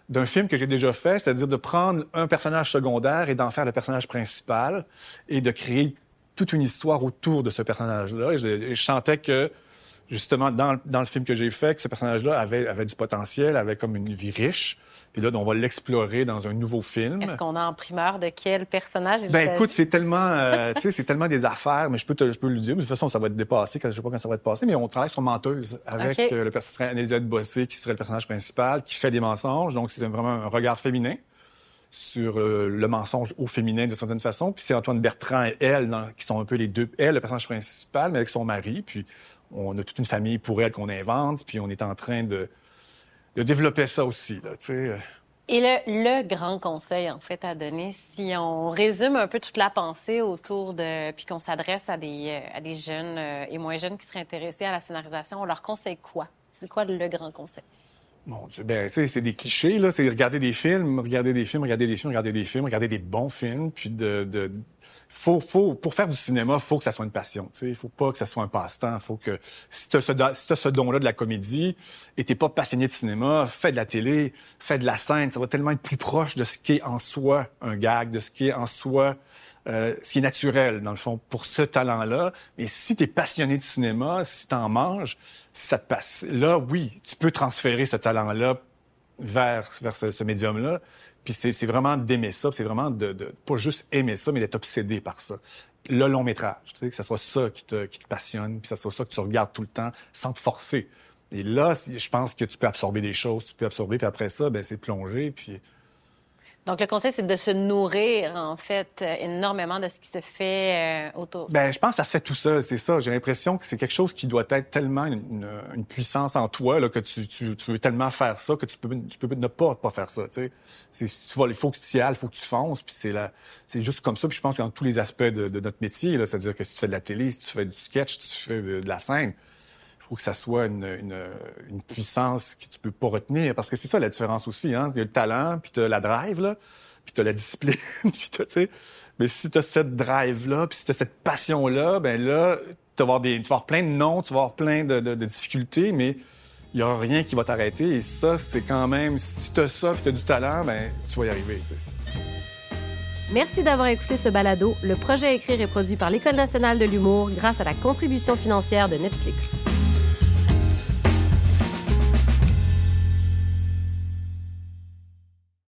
d'un film que j'ai déjà fait, c'est-à-dire de prendre un personnage secondaire et d'en faire le personnage principal et de créer toute une histoire autour de ce personnage-là. Et je, je sentais que justement, dans, dans, le film que j'ai fait, que ce personnage-là avait, avait du potentiel, avait comme une vie riche. Puis là, on va l'explorer dans un nouveau film. Est-ce qu'on a en primeur de quel personnage? Ben écoute, c'est tellement, euh, tu sais, c'est tellement des affaires, mais je peux, te, je peux le dire. Mais de toute façon, ça va être dépassé. Je sais pas quand ça va être passé, mais on travaille sur Menteuse avec euh, le personnage Elisabeth Bossé, qui serait le personnage principal, qui fait des mensonges. Donc, c'est vraiment un regard féminin sur euh, le mensonge au féminin de certaine façon. Puis c'est Antoine Bertrand et elle qui sont un peu les deux. Elle, le personnage principal, mais avec son mari. Puis on a toute une famille pour elle qu'on invente. Puis on est en train de développer ça aussi. Sais. Et le, le, grand conseil, en fait, à donner, si on résume un peu toute la pensée autour de... puis qu'on s'adresse à des, euh, à des jeunes euh, et moins jeunes qui seraient intéressés à la scénarisation, on leur conseille quoi? C'est quoi le grand conseil? Mon Dieu, ben, c'est des clichés, là. C'est regarder des films, regarder des films, regarder des films, regarder des films, regarder des bons films, puis de, de faut, faut, pour faire du cinéma, faut que ça soit une passion. Tu sais, faut pas que ça soit un passe-temps. Faut que si tu ce, ce don-là de la comédie et t'es pas passionné de cinéma, fais de la télé, fais de la scène. Ça va tellement être plus proche de ce qui est en soi un gag, de ce qui est en soi euh, ce qui est naturel dans le fond pour ce talent-là. Mais si tu es passionné de cinéma, si tu en manges, ça te passe, là, oui, tu peux transférer ce talent-là vers, vers ce, médium-là. Puis c'est vraiment d'aimer ça, c'est vraiment de, pas juste aimer ça, mais d'être obsédé par ça. Le long métrage, tu sais, que ce soit ça qui te, qui te passionne, puis que ce soit ça que tu regardes tout le temps sans te forcer. Et là, je pense que tu peux absorber des choses, tu peux absorber, puis après ça, ben c'est plonger, puis donc, le conseil, c'est de se nourrir, en fait, énormément de ce qui se fait euh, autour. Ben, je pense que ça se fait tout seul, c'est ça. J'ai l'impression que c'est quelque chose qui doit être tellement une, puissance en toi, là, que tu, veux tellement faire ça que tu peux, tu peux ne pas, pas faire ça, tu sais. Il faut que tu y ailles, il faut que tu fonces, puis c'est c'est juste comme ça. Puis je pense que dans tous les aspects de, notre métier, c'est-à-dire que si tu fais de la télé, si tu fais du sketch, si tu fais de la scène, que ça soit une, une, puissance que tu peux pas retenir. Parce que c'est ça la différence aussi. Hein? Il y a le talent, puis tu as la drive, là, puis tu as la discipline. puis tu. Mais si tu as cette drive-là, puis si tu as cette passion-là, ben là, tu vas, avoir des, avoir plein de noms, tu vas avoir plein de, de, difficultés, mais il y aura rien qui va t'arrêter. Et ça, c'est quand même, si tu as ça, puis tu as du talent, ben tu vas y arriver. Merci d'avoir écouté ce balado. Le projet écrit est produit par l'École nationale de l'humour grâce à la contribution financière de Netflix.